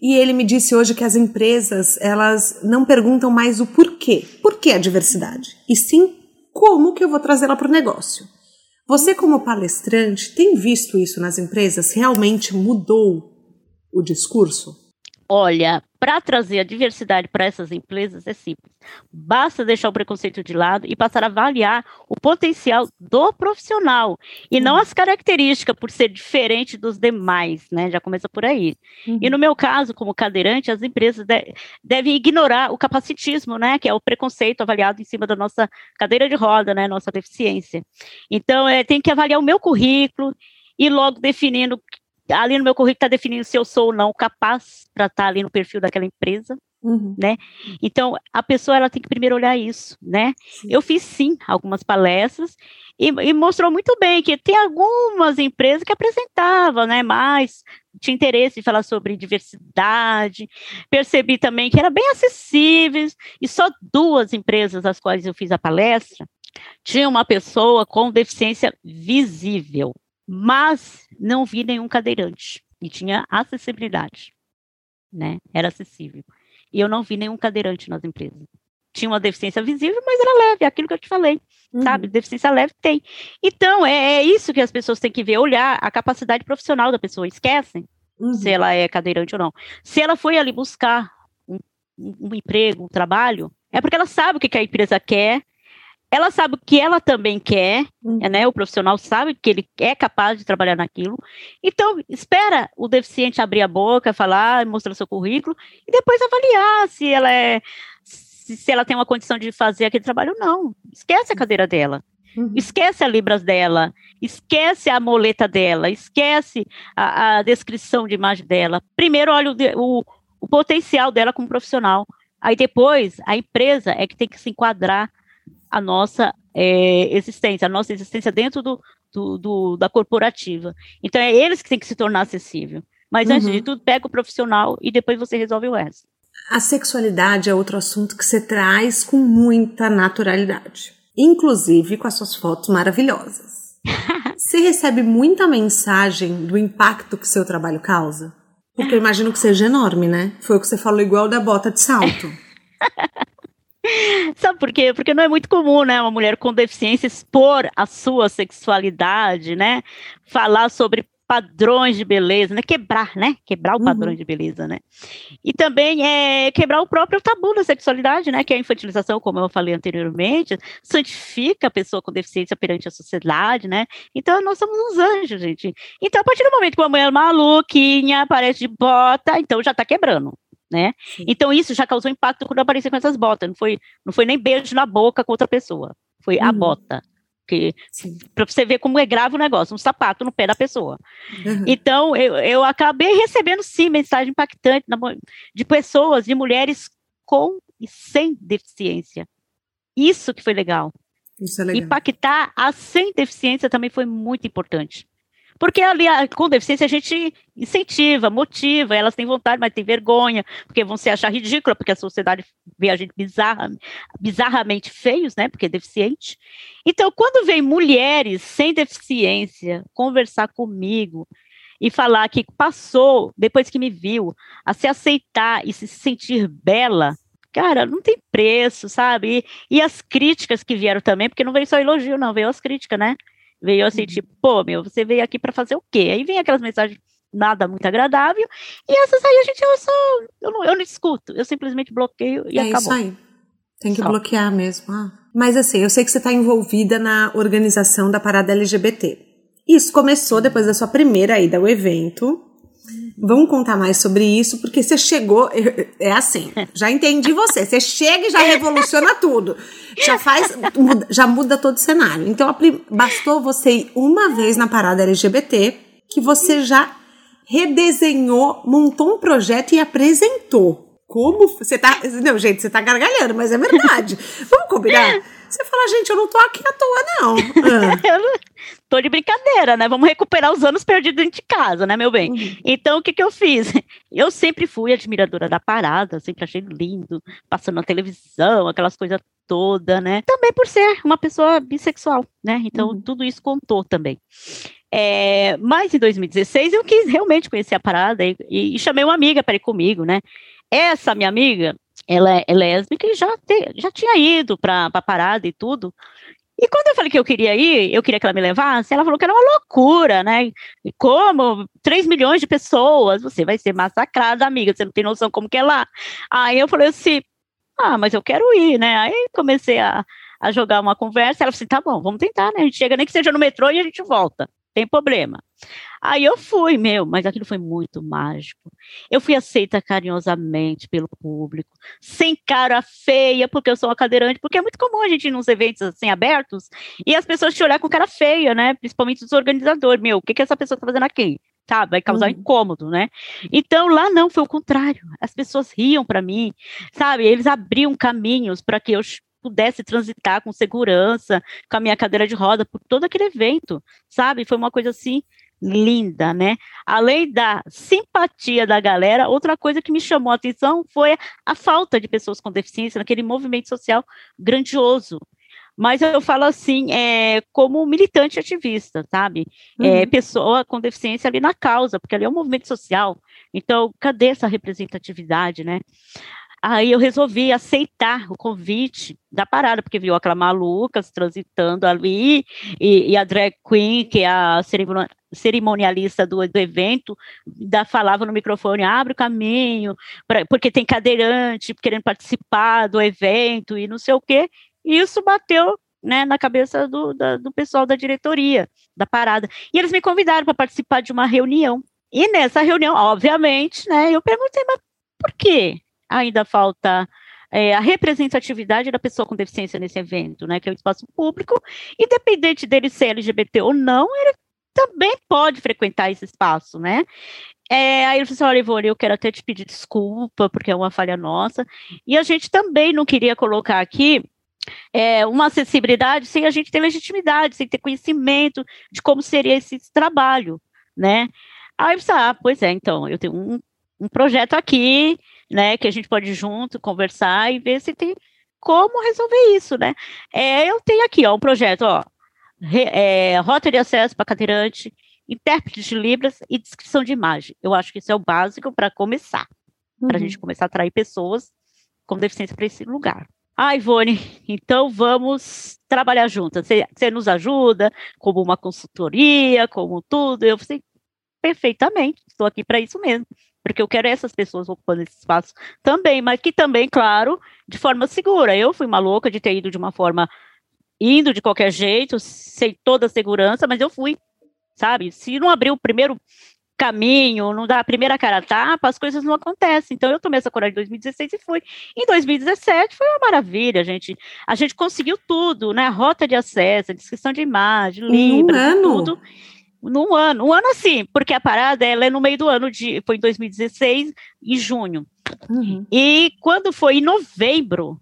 e ele me disse hoje que as empresas elas não perguntam mais o porquê, por que a diversidade, e sim como que eu vou trazê-la para o negócio. Você, como palestrante, tem visto isso nas empresas? Realmente mudou o discurso? Olha, para trazer a diversidade para essas empresas é simples. Basta deixar o preconceito de lado e passar a avaliar o potencial do profissional e uhum. não as características por ser diferente dos demais, né? Já começa por aí. Uhum. E no meu caso, como cadeirante, as empresas de devem ignorar o capacitismo, né? Que é o preconceito avaliado em cima da nossa cadeira de roda, né? Nossa deficiência. Então, é, tem que avaliar o meu currículo e logo definindo ali no meu currículo está definindo se eu sou ou não capaz para estar tá ali no perfil daquela empresa. Uhum. Né? Então, a pessoa ela tem que primeiro olhar isso, né? Sim. Eu fiz sim algumas palestras e, e, mostrou muito bem que tem algumas empresas que apresentavam, né? Mais tinha interesse em falar sobre diversidade. Percebi também que era bem acessíveis e só duas empresas às quais eu fiz a palestra tinha uma pessoa com deficiência visível mas não vi nenhum cadeirante e tinha acessibilidade, né? Era acessível. E eu não vi nenhum cadeirante nas empresas. Tinha uma deficiência visível, mas era leve, é aquilo que eu te falei, uhum. sabe? Deficiência leve tem. Então, é, é, isso que as pessoas têm que ver, olhar a capacidade profissional da pessoa. Esquecem uhum. se ela é cadeirante ou não. Se ela foi ali buscar um, um emprego, um trabalho, é porque ela sabe o que a empresa quer, ela sabe o que ela também quer, uhum. né? O profissional sabe que ele é capaz de trabalhar naquilo. Então, espera o deficiente abrir a boca, falar, mostrar seu currículo e depois avaliar se ela é se, ela tem uma condição de fazer aquele trabalho ou não. Esquece a cadeira dela. Uhum. Esquece a libras dela, esquece a moleta dela, esquece a, a descrição de imagem dela. Primeiro, olha o, o, o potencial dela como profissional. Aí depois, a empresa é que tem que se enquadrar a nossa é, existência, a nossa existência dentro do, do, do, da corporativa. Então, é eles que têm que se tornar acessível. Mas, uhum. antes de tudo, pega o profissional e depois você resolve o resto. A sexualidade é outro assunto que você traz com muita naturalidade, inclusive com as suas fotos maravilhosas. você recebe muita mensagem do impacto que seu trabalho causa? Porque eu imagino que seja enorme, né? Foi o que você falou, igual da bota de salto. Sabe por quê? Porque não é muito comum, né, uma mulher com deficiência expor a sua sexualidade, né? Falar sobre padrões de beleza, né? Quebrar, né? Quebrar o uhum. padrão de beleza, né? E também é quebrar o próprio tabu da sexualidade, né? Que é a infantilização, como eu falei anteriormente, santifica a pessoa com deficiência perante a sociedade, né? Então nós somos uns anjos, gente. Então a partir do momento que uma mulher maluquinha aparece de bota, então já tá quebrando né? Sim. Então isso já causou impacto quando eu apareci com essas botas. Não foi, não foi nem beijo na boca com outra pessoa. Foi uhum. a bota. Para você ver como é grave o negócio, um sapato no pé da pessoa. Uhum. Então, eu, eu acabei recebendo, sim, mensagem impactante de pessoas, de mulheres com e sem deficiência. Isso que foi legal. Isso é legal. Impactar a sem deficiência também foi muito importante. Porque ali, com deficiência, a gente incentiva, motiva, elas têm vontade, mas têm vergonha, porque vão se achar ridícula, porque a sociedade vê a gente bizarra, bizarramente feios, né? Porque é deficiente. Então, quando vem mulheres sem deficiência conversar comigo e falar que passou, depois que me viu, a se aceitar e se sentir bela, cara, não tem preço, sabe? E, e, as críticas que vieram também, porque não veio só elogio, não, veio as críticas, né? Veio assim, uhum. tipo, pô, meu, você veio aqui para fazer o quê? Aí vem aquelas mensagens nada muito agradável, e essas aí a gente, eu só, eu não, eu não escuto, eu simplesmente bloqueio e é acabou. É isso aí. Tem que só. bloquear mesmo. Ah. Mas assim, eu sei que você está envolvida na organização da parada LGBT. Isso começou depois da sua primeira ida ao evento, Vamos contar mais sobre isso, porque você chegou. É assim, já entendi você. Você chega e já revoluciona tudo. Já faz. Já muda todo o cenário. Então, bastou você ir uma vez na parada LGBT que você já redesenhou, montou um projeto e apresentou. Como você tá. Não, gente, você tá gargalhando, mas é verdade. Vamos combinar? Você fala, gente, eu não tô aqui à toa, não. Ah. tô de brincadeira, né? Vamos recuperar os anos perdidos dentro de casa, né, meu bem? Uhum. Então, o que que eu fiz? Eu sempre fui admiradora da parada, sempre achei lindo, passando na televisão, aquelas coisas todas, né? Também por ser uma pessoa bissexual, né? Então, uhum. tudo isso contou também. É, mas em 2016 eu quis realmente conhecer a parada e, e, e chamei uma amiga para ir comigo, né? Essa minha amiga, ela é, é lésbica e já, te, já tinha ido para a parada e tudo. E quando eu falei que eu queria ir, eu queria que ela me levasse, ela falou que era uma loucura, né? Como? 3 milhões de pessoas, você vai ser massacrada, amiga, você não tem noção como que é lá. Aí eu falei assim, ah, mas eu quero ir, né? Aí comecei a, a jogar uma conversa, ela falou assim, tá bom, vamos tentar, né? A gente chega nem que seja no metrô e a gente volta tem problema. Aí eu fui, meu, mas aquilo foi muito mágico. Eu fui aceita carinhosamente pelo público, sem cara feia, porque eu sou uma cadeirante, porque é muito comum a gente ir nos eventos assim abertos e as pessoas te olhar com cara feia, né? Principalmente os organizadores. Meu, o que, que essa pessoa está fazendo aqui? Tá, vai causar uhum. incômodo, né? Então lá não, foi o contrário. As pessoas riam para mim, sabe? Eles abriam caminhos para que eu pudesse transitar com segurança, com a minha cadeira de roda, por todo aquele evento, sabe? Foi uma coisa assim linda, né? Além da simpatia da galera, outra coisa que me chamou a atenção foi a falta de pessoas com deficiência naquele movimento social grandioso. Mas eu falo assim, é, como militante ativista, sabe? É, uhum. É, pessoa com deficiência ali na causa, porque ali é um movimento social. Então, cadê essa representatividade, né? Aí eu resolvi aceitar o convite da parada, porque viu aquela maluca transitando ali, e, e, a drag queen, que é a cerimonialista do, do evento, da, falava no microfone, abre o caminho, pra, porque tem cadeirante querendo participar do evento e não sei o quê, e isso bateu né, na cabeça do, da, do pessoal da diretoria da parada. E eles me convidaram para participar de uma reunião. E nessa reunião, obviamente, né, eu perguntei, mas por quê? ainda falta é, a representatividade da pessoa com deficiência nesse evento, né, que é o espaço público, independente dele ser LGBT ou não, ele também pode frequentar esse espaço, né? É, aí ele falou assim, olha, Ivone, eu quero até te pedir desculpa, porque é uma falha nossa, e a gente também não queria colocar aqui é, uma acessibilidade sem a gente ter legitimidade, sem ter conhecimento de como seria esse trabalho, né? Aí eu disse, ah, pois é, então, eu tenho um, um projeto aqui, né, que a gente pode junto conversar e ver se tem como resolver isso, né? É, eu tenho aqui, ó, um projeto, ó, re, é, rota de acesso para cadeirante, intérprete de libras e descrição de imagem. Eu acho que isso é o básico para começar, uhum. para a gente começar a atrair pessoas com deficiência para esse lugar. Ah, Ivone, então vamos trabalhar juntas. Você, nos ajuda como uma consultoria, como tudo. Eu falei, perfeitamente, estou aqui para isso mesmo porque eu quero essas pessoas ocupando esse espaço também, mas que também, claro, de forma segura. Eu fui uma louca de ter ido de uma forma, indo de qualquer jeito, sem toda a segurança, mas eu fui, sabe? Se não abrir o primeiro caminho, não dar a primeira cara a tapa, as coisas não acontecem. Então eu tomei essa coragem em 2016 e fui. Em 2017 foi uma maravilha, gente. A gente conseguiu tudo, né? Rota de acesso, descrição de imagem, Libra, um tudo num ano, um ano assim, porque a parada ela é no meio do ano, de, foi em 2016, em junho. Uhum. E quando foi em novembro,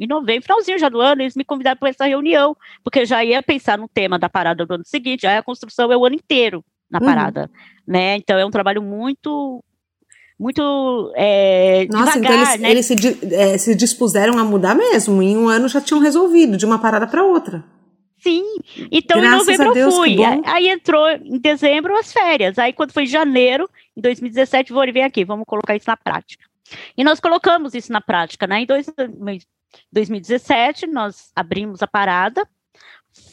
em novembro, finalzinho já do ano, eles me convidaram para essa reunião, porque eu já ia pensar no tema da parada do ano seguinte, já a construção é o ano inteiro na uhum. parada, uhum. né? Então é um trabalho muito muito é, Nossa, devagar, então eles, né? eles se, é, se dispuseram a mudar mesmo, em um ano já tinham resolvido, de uma parada para outra. Sim. Então, Graças em novembro Deus, eu fui. Aí entrou em dezembro as férias. Aí, quando foi janeiro, em 2017, vou vir aqui, vamos colocar isso na prática. E nós colocamos isso na prática, né? Em dois, 2017, nós abrimos a parada,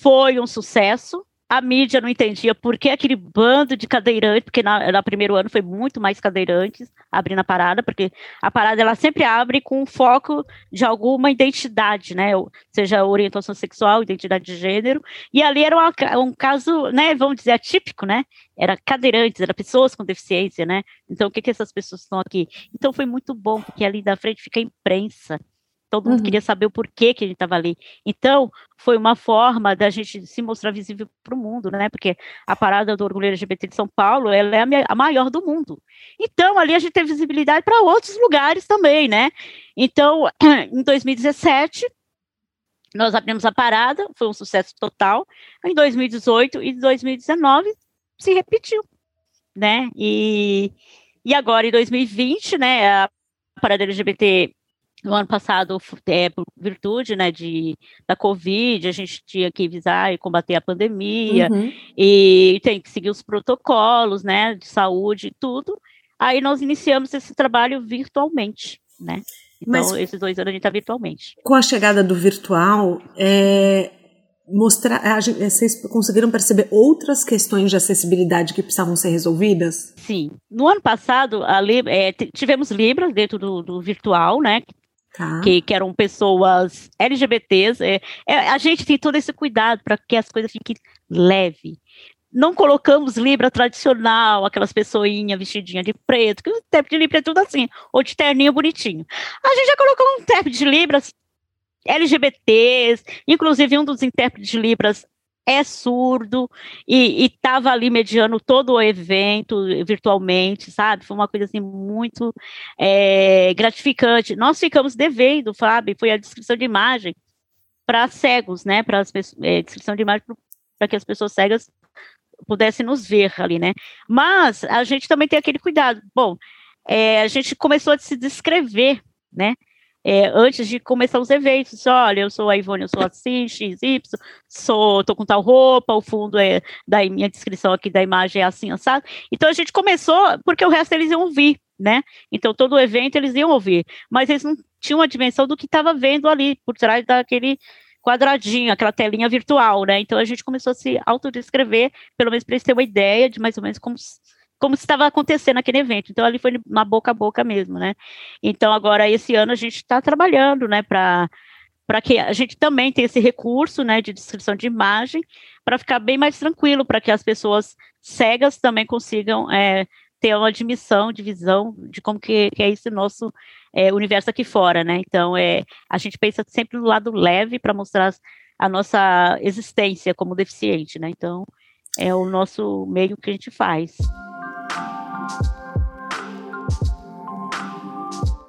foi um sucesso a mídia não entendia por que aquele bando de cadeirantes, porque no primeiro ano foi muito mais cadeirantes abrindo a parada, porque a parada ela sempre abre com foco de alguma identidade, né? Seja orientação sexual, identidade de gênero, e ali era um caso, né, vamos dizer, atípico, né? Era cadeirantes, era pessoas com deficiência, né? Então, o que, que essas pessoas estão aqui? Então, foi muito bom, porque ali da frente fica a imprensa, Todo mundo uhum. queria saber o porquê que a gente estava ali. Então, foi uma forma da gente se mostrar visível para o mundo, né? Porque a parada do Orgulho LGBT de São Paulo, ela é a, maior do mundo. Então, ali a gente teve visibilidade para outros lugares também, né? Então, em 2017, nós abrimos a parada, foi um sucesso total. Em 2018 e 2019 se repetiu, né? E, e agora em 2020, né, a parada LGBT no ano passado, é, por virtude né, de, da Covid, a gente tinha que visar e combater a pandemia, uhum. e tem que seguir os protocolos né, de saúde e tudo. Aí nós iniciamos esse trabalho virtualmente, né? Então, Mas, esses dois anos a gente está virtualmente. Com a chegada do virtual, é, mostrar, vocês conseguiram perceber outras questões de acessibilidade que precisavam ser resolvidas? Sim. No ano passado, é, tivemos Libras dentro do, do virtual, né? Tá. Que, que, eram pessoas LGBTs. É, é, a gente tem todo esse cuidado para que as coisas fiquem leve. Não colocamos Libra tradicional, aquelas pessoinhas vestidinhas de preto, que o intérprete de Libra é tudo assim, ou de terninho bonitinho. A gente já colocou um intérprete de Libras LGBTs, inclusive um dos intérpretes de Libras é surdo e estava ali mediando todo o evento virtualmente, sabe? Foi uma coisa assim muito é, gratificante. Nós ficamos devendo, Fábio, foi a descrição de imagem para cegos, né? Para é, descrição de imagem para que as pessoas cegas pudessem nos ver ali, né? Mas a gente também tem aquele cuidado. Bom, é, a gente começou a se descrever, né? É, antes de começar os eventos. Olha, eu sou a Ivone, eu sou assim, XY, sou, tô com tal roupa, o fundo é da minha descrição aqui da imagem é assim, assado. Então a gente começou, porque o resto eles iam ouvir, né? Então todo o evento eles iam ouvir, mas eles não tinham a dimensão do que estava vendo ali, por trás daquele quadradinho, aquela telinha virtual, né? Então a gente começou a se autodescrever, pelo menos para eles terem uma ideia de mais ou menos como como estava acontecendo naquele evento. Então, ali foi uma boca a boca mesmo, né? Então, agora, esse ano, a gente está trabalhando, né, para para que a gente também tenha esse recurso, né, de descrição de imagem, para ficar bem mais tranquilo, para que as pessoas cegas também consigam é, ter uma admissão de visão de como que, que é esse nosso é, universo aqui fora, né? Então, é, a gente pensa sempre no lado leve para mostrar a nossa existência como deficiente, né? Então, é o nosso meio que a gente faz.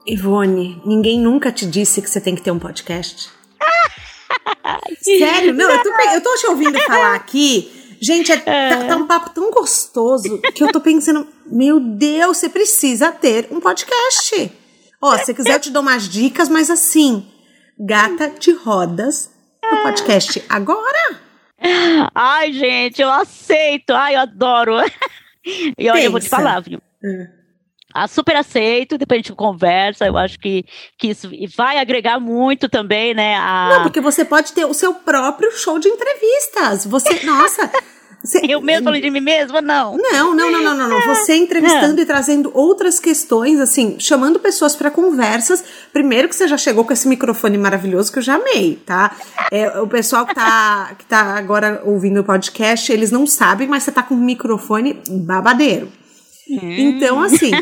Ivone, ninguém nunca te disse que você tem que ter um podcast? Sério? Não, eu tô, eu tô te ouvindo falar aqui. Gente, é, tá, tá, um papo tão gostoso que eu tô pensando, meu Deus, você precisa ter um podcast. Ó, se quiser eu te dou umas dicas, mas assim, gata de rodas no podcast agora. Ai, gente, eu aceito. Ai, eu adoro. E olha, Pensa. eu vou te falar, viu? É. Ah, super aceito, depois a gente conversa, eu acho que, que isso vai agregar muito também, né? A... Não, porque você pode ter o seu próprio show de entrevistas. Você, nossa. Você... Eu mesmo falei de mim mesma? Não. Não, não, não, não, não. não. Você entrevistando é. e trazendo outras questões, assim, chamando pessoas para conversas. Primeiro que você já chegou com esse microfone maravilhoso que eu já amei, tá? É, o pessoal que tá, que tá agora ouvindo o podcast, eles não sabem, mas você tá com um microfone babadeiro. Então, assim,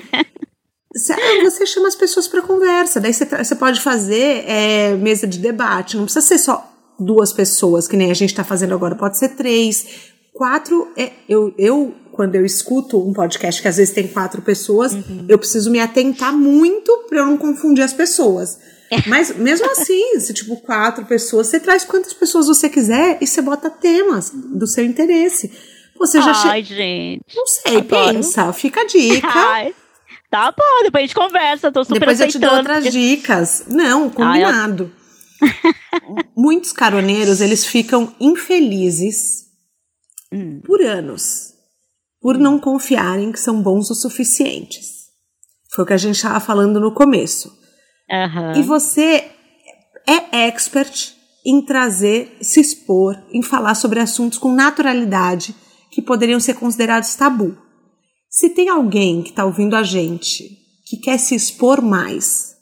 você chama as pessoas para conversa. Daí você, você pode fazer é, mesa de debate. Não precisa ser só duas pessoas, que nem a gente está fazendo agora. Pode ser três, quatro. É, eu, eu, quando eu escuto um podcast que às vezes tem quatro pessoas, uhum. eu preciso me atentar muito para eu não confundir as pessoas. Mas mesmo assim, se tipo quatro pessoas, você traz quantas pessoas você quiser e você bota temas do seu interesse. Você já Ai, che... gente. Não sei, Adoro. pensa. Fica a dica. Ai, tá bom, depois a gente conversa. Tô super Depois aceitando. eu te dou outras dicas. Não, combinado. Ai, eu... Muitos caroneiros, eles ficam infelizes hum. por anos. Por não confiarem que são bons o suficientes. Foi o que a gente estava falando no começo. Uhum. E você é expert em trazer, se expor, em falar sobre assuntos com naturalidade que poderiam ser considerados tabu. Se tem alguém que está ouvindo a gente que quer se expor mais,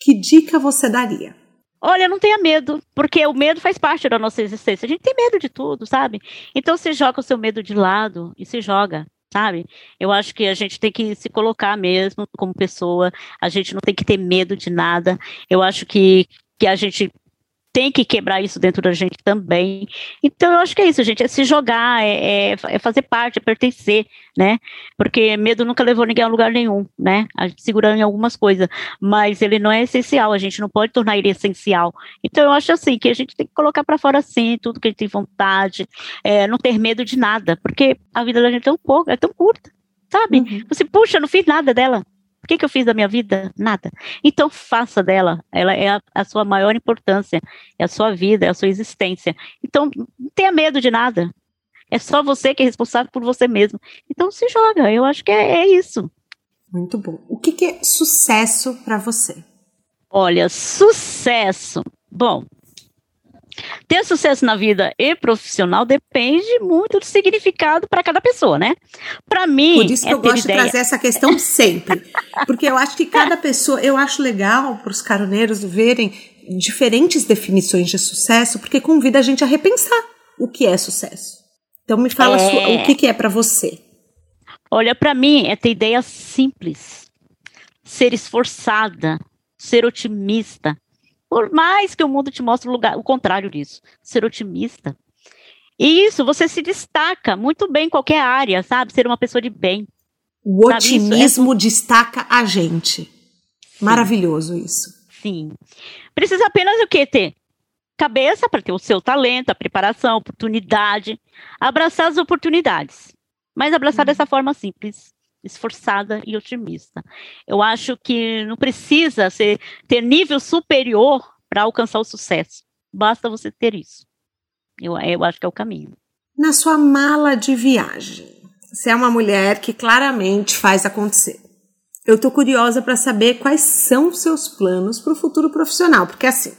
que dica você daria? Olha, não tenha medo, porque o medo faz parte da nossa existência. A gente tem medo de tudo, sabe? Então você joga o seu medo de lado e se joga, sabe? Eu acho que a gente tem que se colocar mesmo como pessoa, a gente não tem que ter medo de nada. Eu acho que, que a gente tem que quebrar isso dentro da gente também. Então, eu acho que é isso, gente, é se jogar, é, é, é, fazer parte, é pertencer, né? Porque medo nunca levou ninguém a lugar nenhum, né? A gente segurando em algumas coisas, mas ele não é essencial, a gente não pode tornar ele essencial. Então, eu acho assim, que a gente tem que colocar para fora assim, tudo que a gente tem vontade, é, não ter medo de nada, porque a vida da gente é tão pouco, é tão curta, sabe? Uhum. Você, puxa, não fiz nada dela, o que, que eu fiz da minha vida? Nada. Então faça dela. Ela é a, a, sua maior importância. É a sua vida, é a sua existência. Então não tenha medo de nada. É só você que é responsável por você mesmo. Então se joga. Eu acho que é, é isso. Muito bom. O que, que é sucesso para você? Olha, sucesso. Bom, Ter sucesso na vida e profissional depende muito do significado para cada pessoa, né? Para mim. Por isso que é eu gosto ideia. de trazer essa questão sempre. Porque eu acho que cada pessoa. Eu acho legal para os caroneiros verem diferentes definições de sucesso, porque convida a gente a repensar o que é sucesso. Então me fala é... sua, o que, que é para você. Olha, para mim é ter ideias simples, ser esforçada, ser otimista, por mais que o mundo te mostre o, lugar, o contrário disso, ser otimista. E isso, você se destaca muito bem em qualquer área, sabe? Ser uma pessoa de bem. O sabe? otimismo é... destaca a gente. Sim. Maravilhoso isso. Sim. Precisa apenas o quê? Ter cabeça para ter o seu talento, a preparação, a oportunidade. Abraçar as oportunidades. Mas abraçar hum. dessa forma simples esforçada e otimista. Eu acho que não precisa ser, ter nível superior para alcançar o sucesso. Basta você ter isso. Eu, eu acho que é o caminho. Na sua mala de viagem, você é uma mulher que claramente faz acontecer. Eu tô curiosa para saber quais são seus planos para o futuro profissional, porque assim,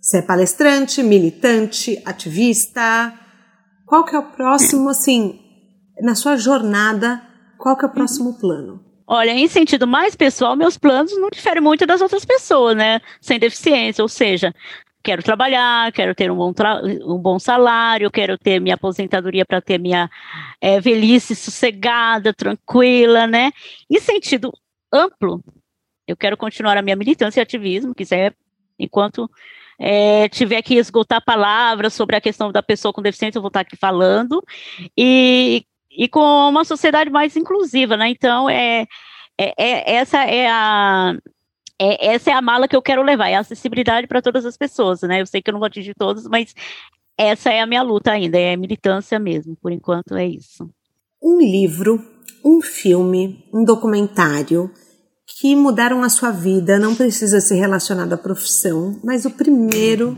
você é palestrante, militante, ativista. Qual que é o próximo, assim, na sua jornada qual que é o próximo plano? Olha, em sentido mais pessoal, meus planos não diferem muito das outras pessoas, né? Sem deficiência, ou seja, quero trabalhar, quero ter um bom, um bom salário, quero ter minha aposentadoria para ter minha é, velhice sossegada, tranquila, né? Em sentido amplo, eu quero continuar a minha militância e ativismo, quiser, enquanto é, tiver que esgotar palavras sobre a questão da pessoa com deficiência, eu vou estar aqui falando. E e com uma sociedade mais inclusiva, né? Então, é, é, é essa é a é, essa é a mala que eu quero levar, é a acessibilidade para todas as pessoas, né? Eu sei que eu não vou atingir todos, mas essa é a minha luta ainda, é a militância mesmo, por enquanto é isso. Um livro, um filme, um documentário que mudaram a sua vida, não precisa ser relacionado à profissão, mas o primeiro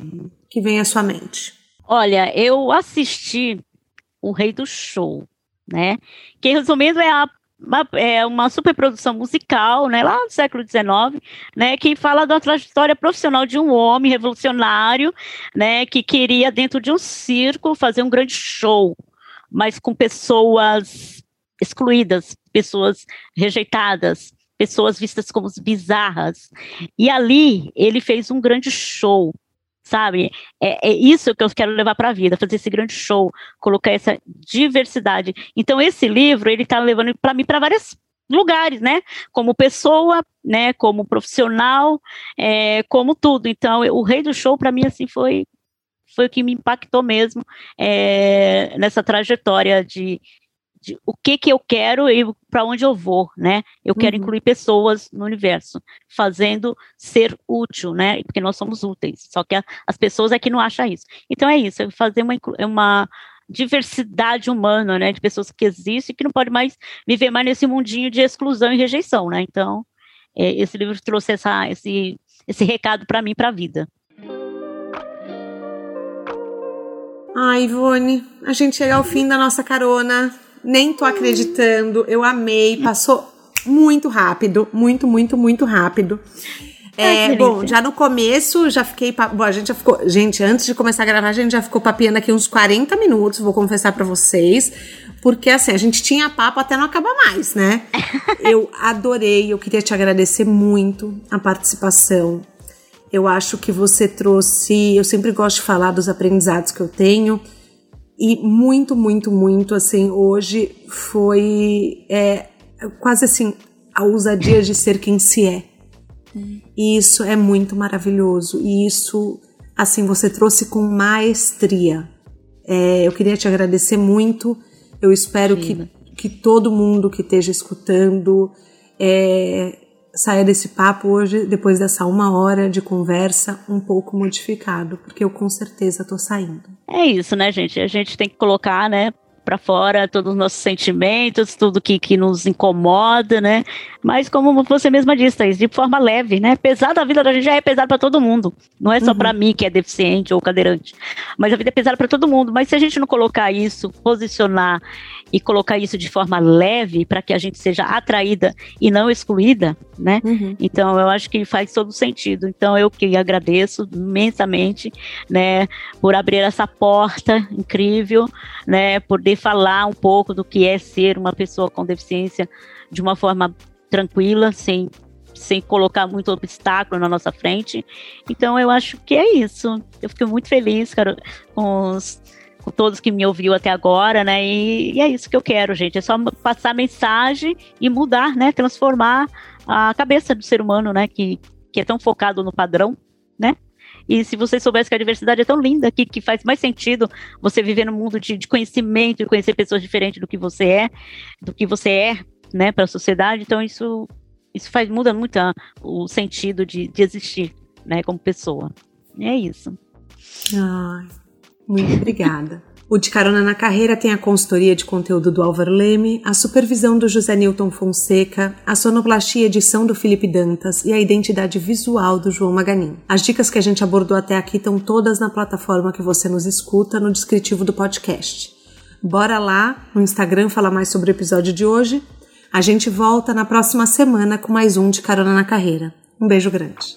que vem à sua mente. Olha, eu assisti O Rei do Show, né? Que resumindo é a uma, é uma superprodução musical, né, lá do século XIX, né, que fala da trajetória profissional de um homem revolucionário, né, que queria dentro de um circo fazer um grande show, mas com pessoas excluídas, pessoas rejeitadas, pessoas vistas como bizarras. E ali ele fez um grande show, sabe? É, é isso que eu quero levar para a vida, fazer esse grande show, colocar essa diversidade. Então esse livro ele está levando para mim para vários lugares, né? Como pessoa, né? Como profissional, é, como tudo. Então o Rei do Show para mim assim foi foi o que me impactou mesmo é, nessa trajetória de, de o que que eu quero e para onde eu vou, né? Eu quero uhum. incluir pessoas no universo, fazendo ser útil, né? Porque nós somos úteis. Só que a, as pessoas é que não acham isso. Então é isso, é fazer uma, uma diversidade humana, né? De pessoas que existem e que não podem mais viver mais nesse mundinho de exclusão e rejeição, né? Então é, esse livro trouxe essa, esse, esse recado para mim, para a vida. Ai, Ivone, a gente chega ao fim da nossa carona nem tô acreditando. Eu amei, passou muito rápido, muito, muito, muito rápido. É, bom, já no começo já fiquei. Bom, a gente já ficou. Gente, antes de começar a gravar, a gente já ficou papiando aqui uns 40 minutos, vou confessar para vocês. Porque assim, a gente tinha papo até não acabar mais, né? eu adorei, eu queria te agradecer muito a participação. Eu acho que você trouxe. Eu sempre gosto de falar dos aprendizados que eu tenho. E muito, muito, muito, assim, hoje foi é, quase assim, a ousadia de ser quem se é. E isso é muito maravilhoso. E isso, assim, você trouxe com maestria. É, eu queria te agradecer muito. Eu espero que, que todo mundo que esteja escutando é, saia desse papo hoje, depois dessa uma hora de conversa, um pouco modificado, porque eu com certeza tô saindo. É isso, né, gente? A gente tem que colocar, né, para fora todos os nossos sentimentos, tudo que, que nos incomoda, né? Mas como você mesma disse, Thaís, de forma leve, né? Pesada, a vida da gente já é pesada para todo mundo. Não é só uhum. para mim que é deficiente ou cadeirante, mas a vida é pesada para todo mundo. Mas se a gente não colocar isso, posicionar e colocar isso de forma leve para que a gente seja atraída e não excluída, né? Uhum. Então eu acho que faz todo sentido. Então eu que agradeço imensamente, né, por abrir essa porta incrível, né, poder falar um pouco do que é ser uma pessoa com deficiência de uma forma tranquila, sem sem colocar muito obstáculo na nossa frente. Então eu acho que é isso. Eu fico muito feliz, cara, com, os, com todos que me ouviu até agora, né? E, e, é isso que eu quero, gente. É só passar mensagem e mudar, né? Transformar a cabeça do ser humano, né? Que, que é tão focado no padrão, né? E se você soubesse que a diversidade é tão linda, que, que faz mais sentido você viver num mundo de, de conhecimento e conhecer pessoas diferentes do que você é, do que você é, né, para a sociedade. Então isso isso faz muda muito a, o sentido de, de existir, né, como pessoa. E é isso. Ai, muito obrigada. O De Carona na Carreira tem a consultoria de conteúdo do Álvaro Leme, a supervisão do José Newton Fonseca, a sonoplastia edição do Felipe Dantas e a identidade visual do João Maganin. As dicas que a gente abordou até aqui estão todas na plataforma que você nos escuta no descritivo do podcast. Bora lá no Instagram falar mais sobre o episódio de hoje. A gente volta na próxima semana com mais um de Carona na Carreira. Um beijo grande.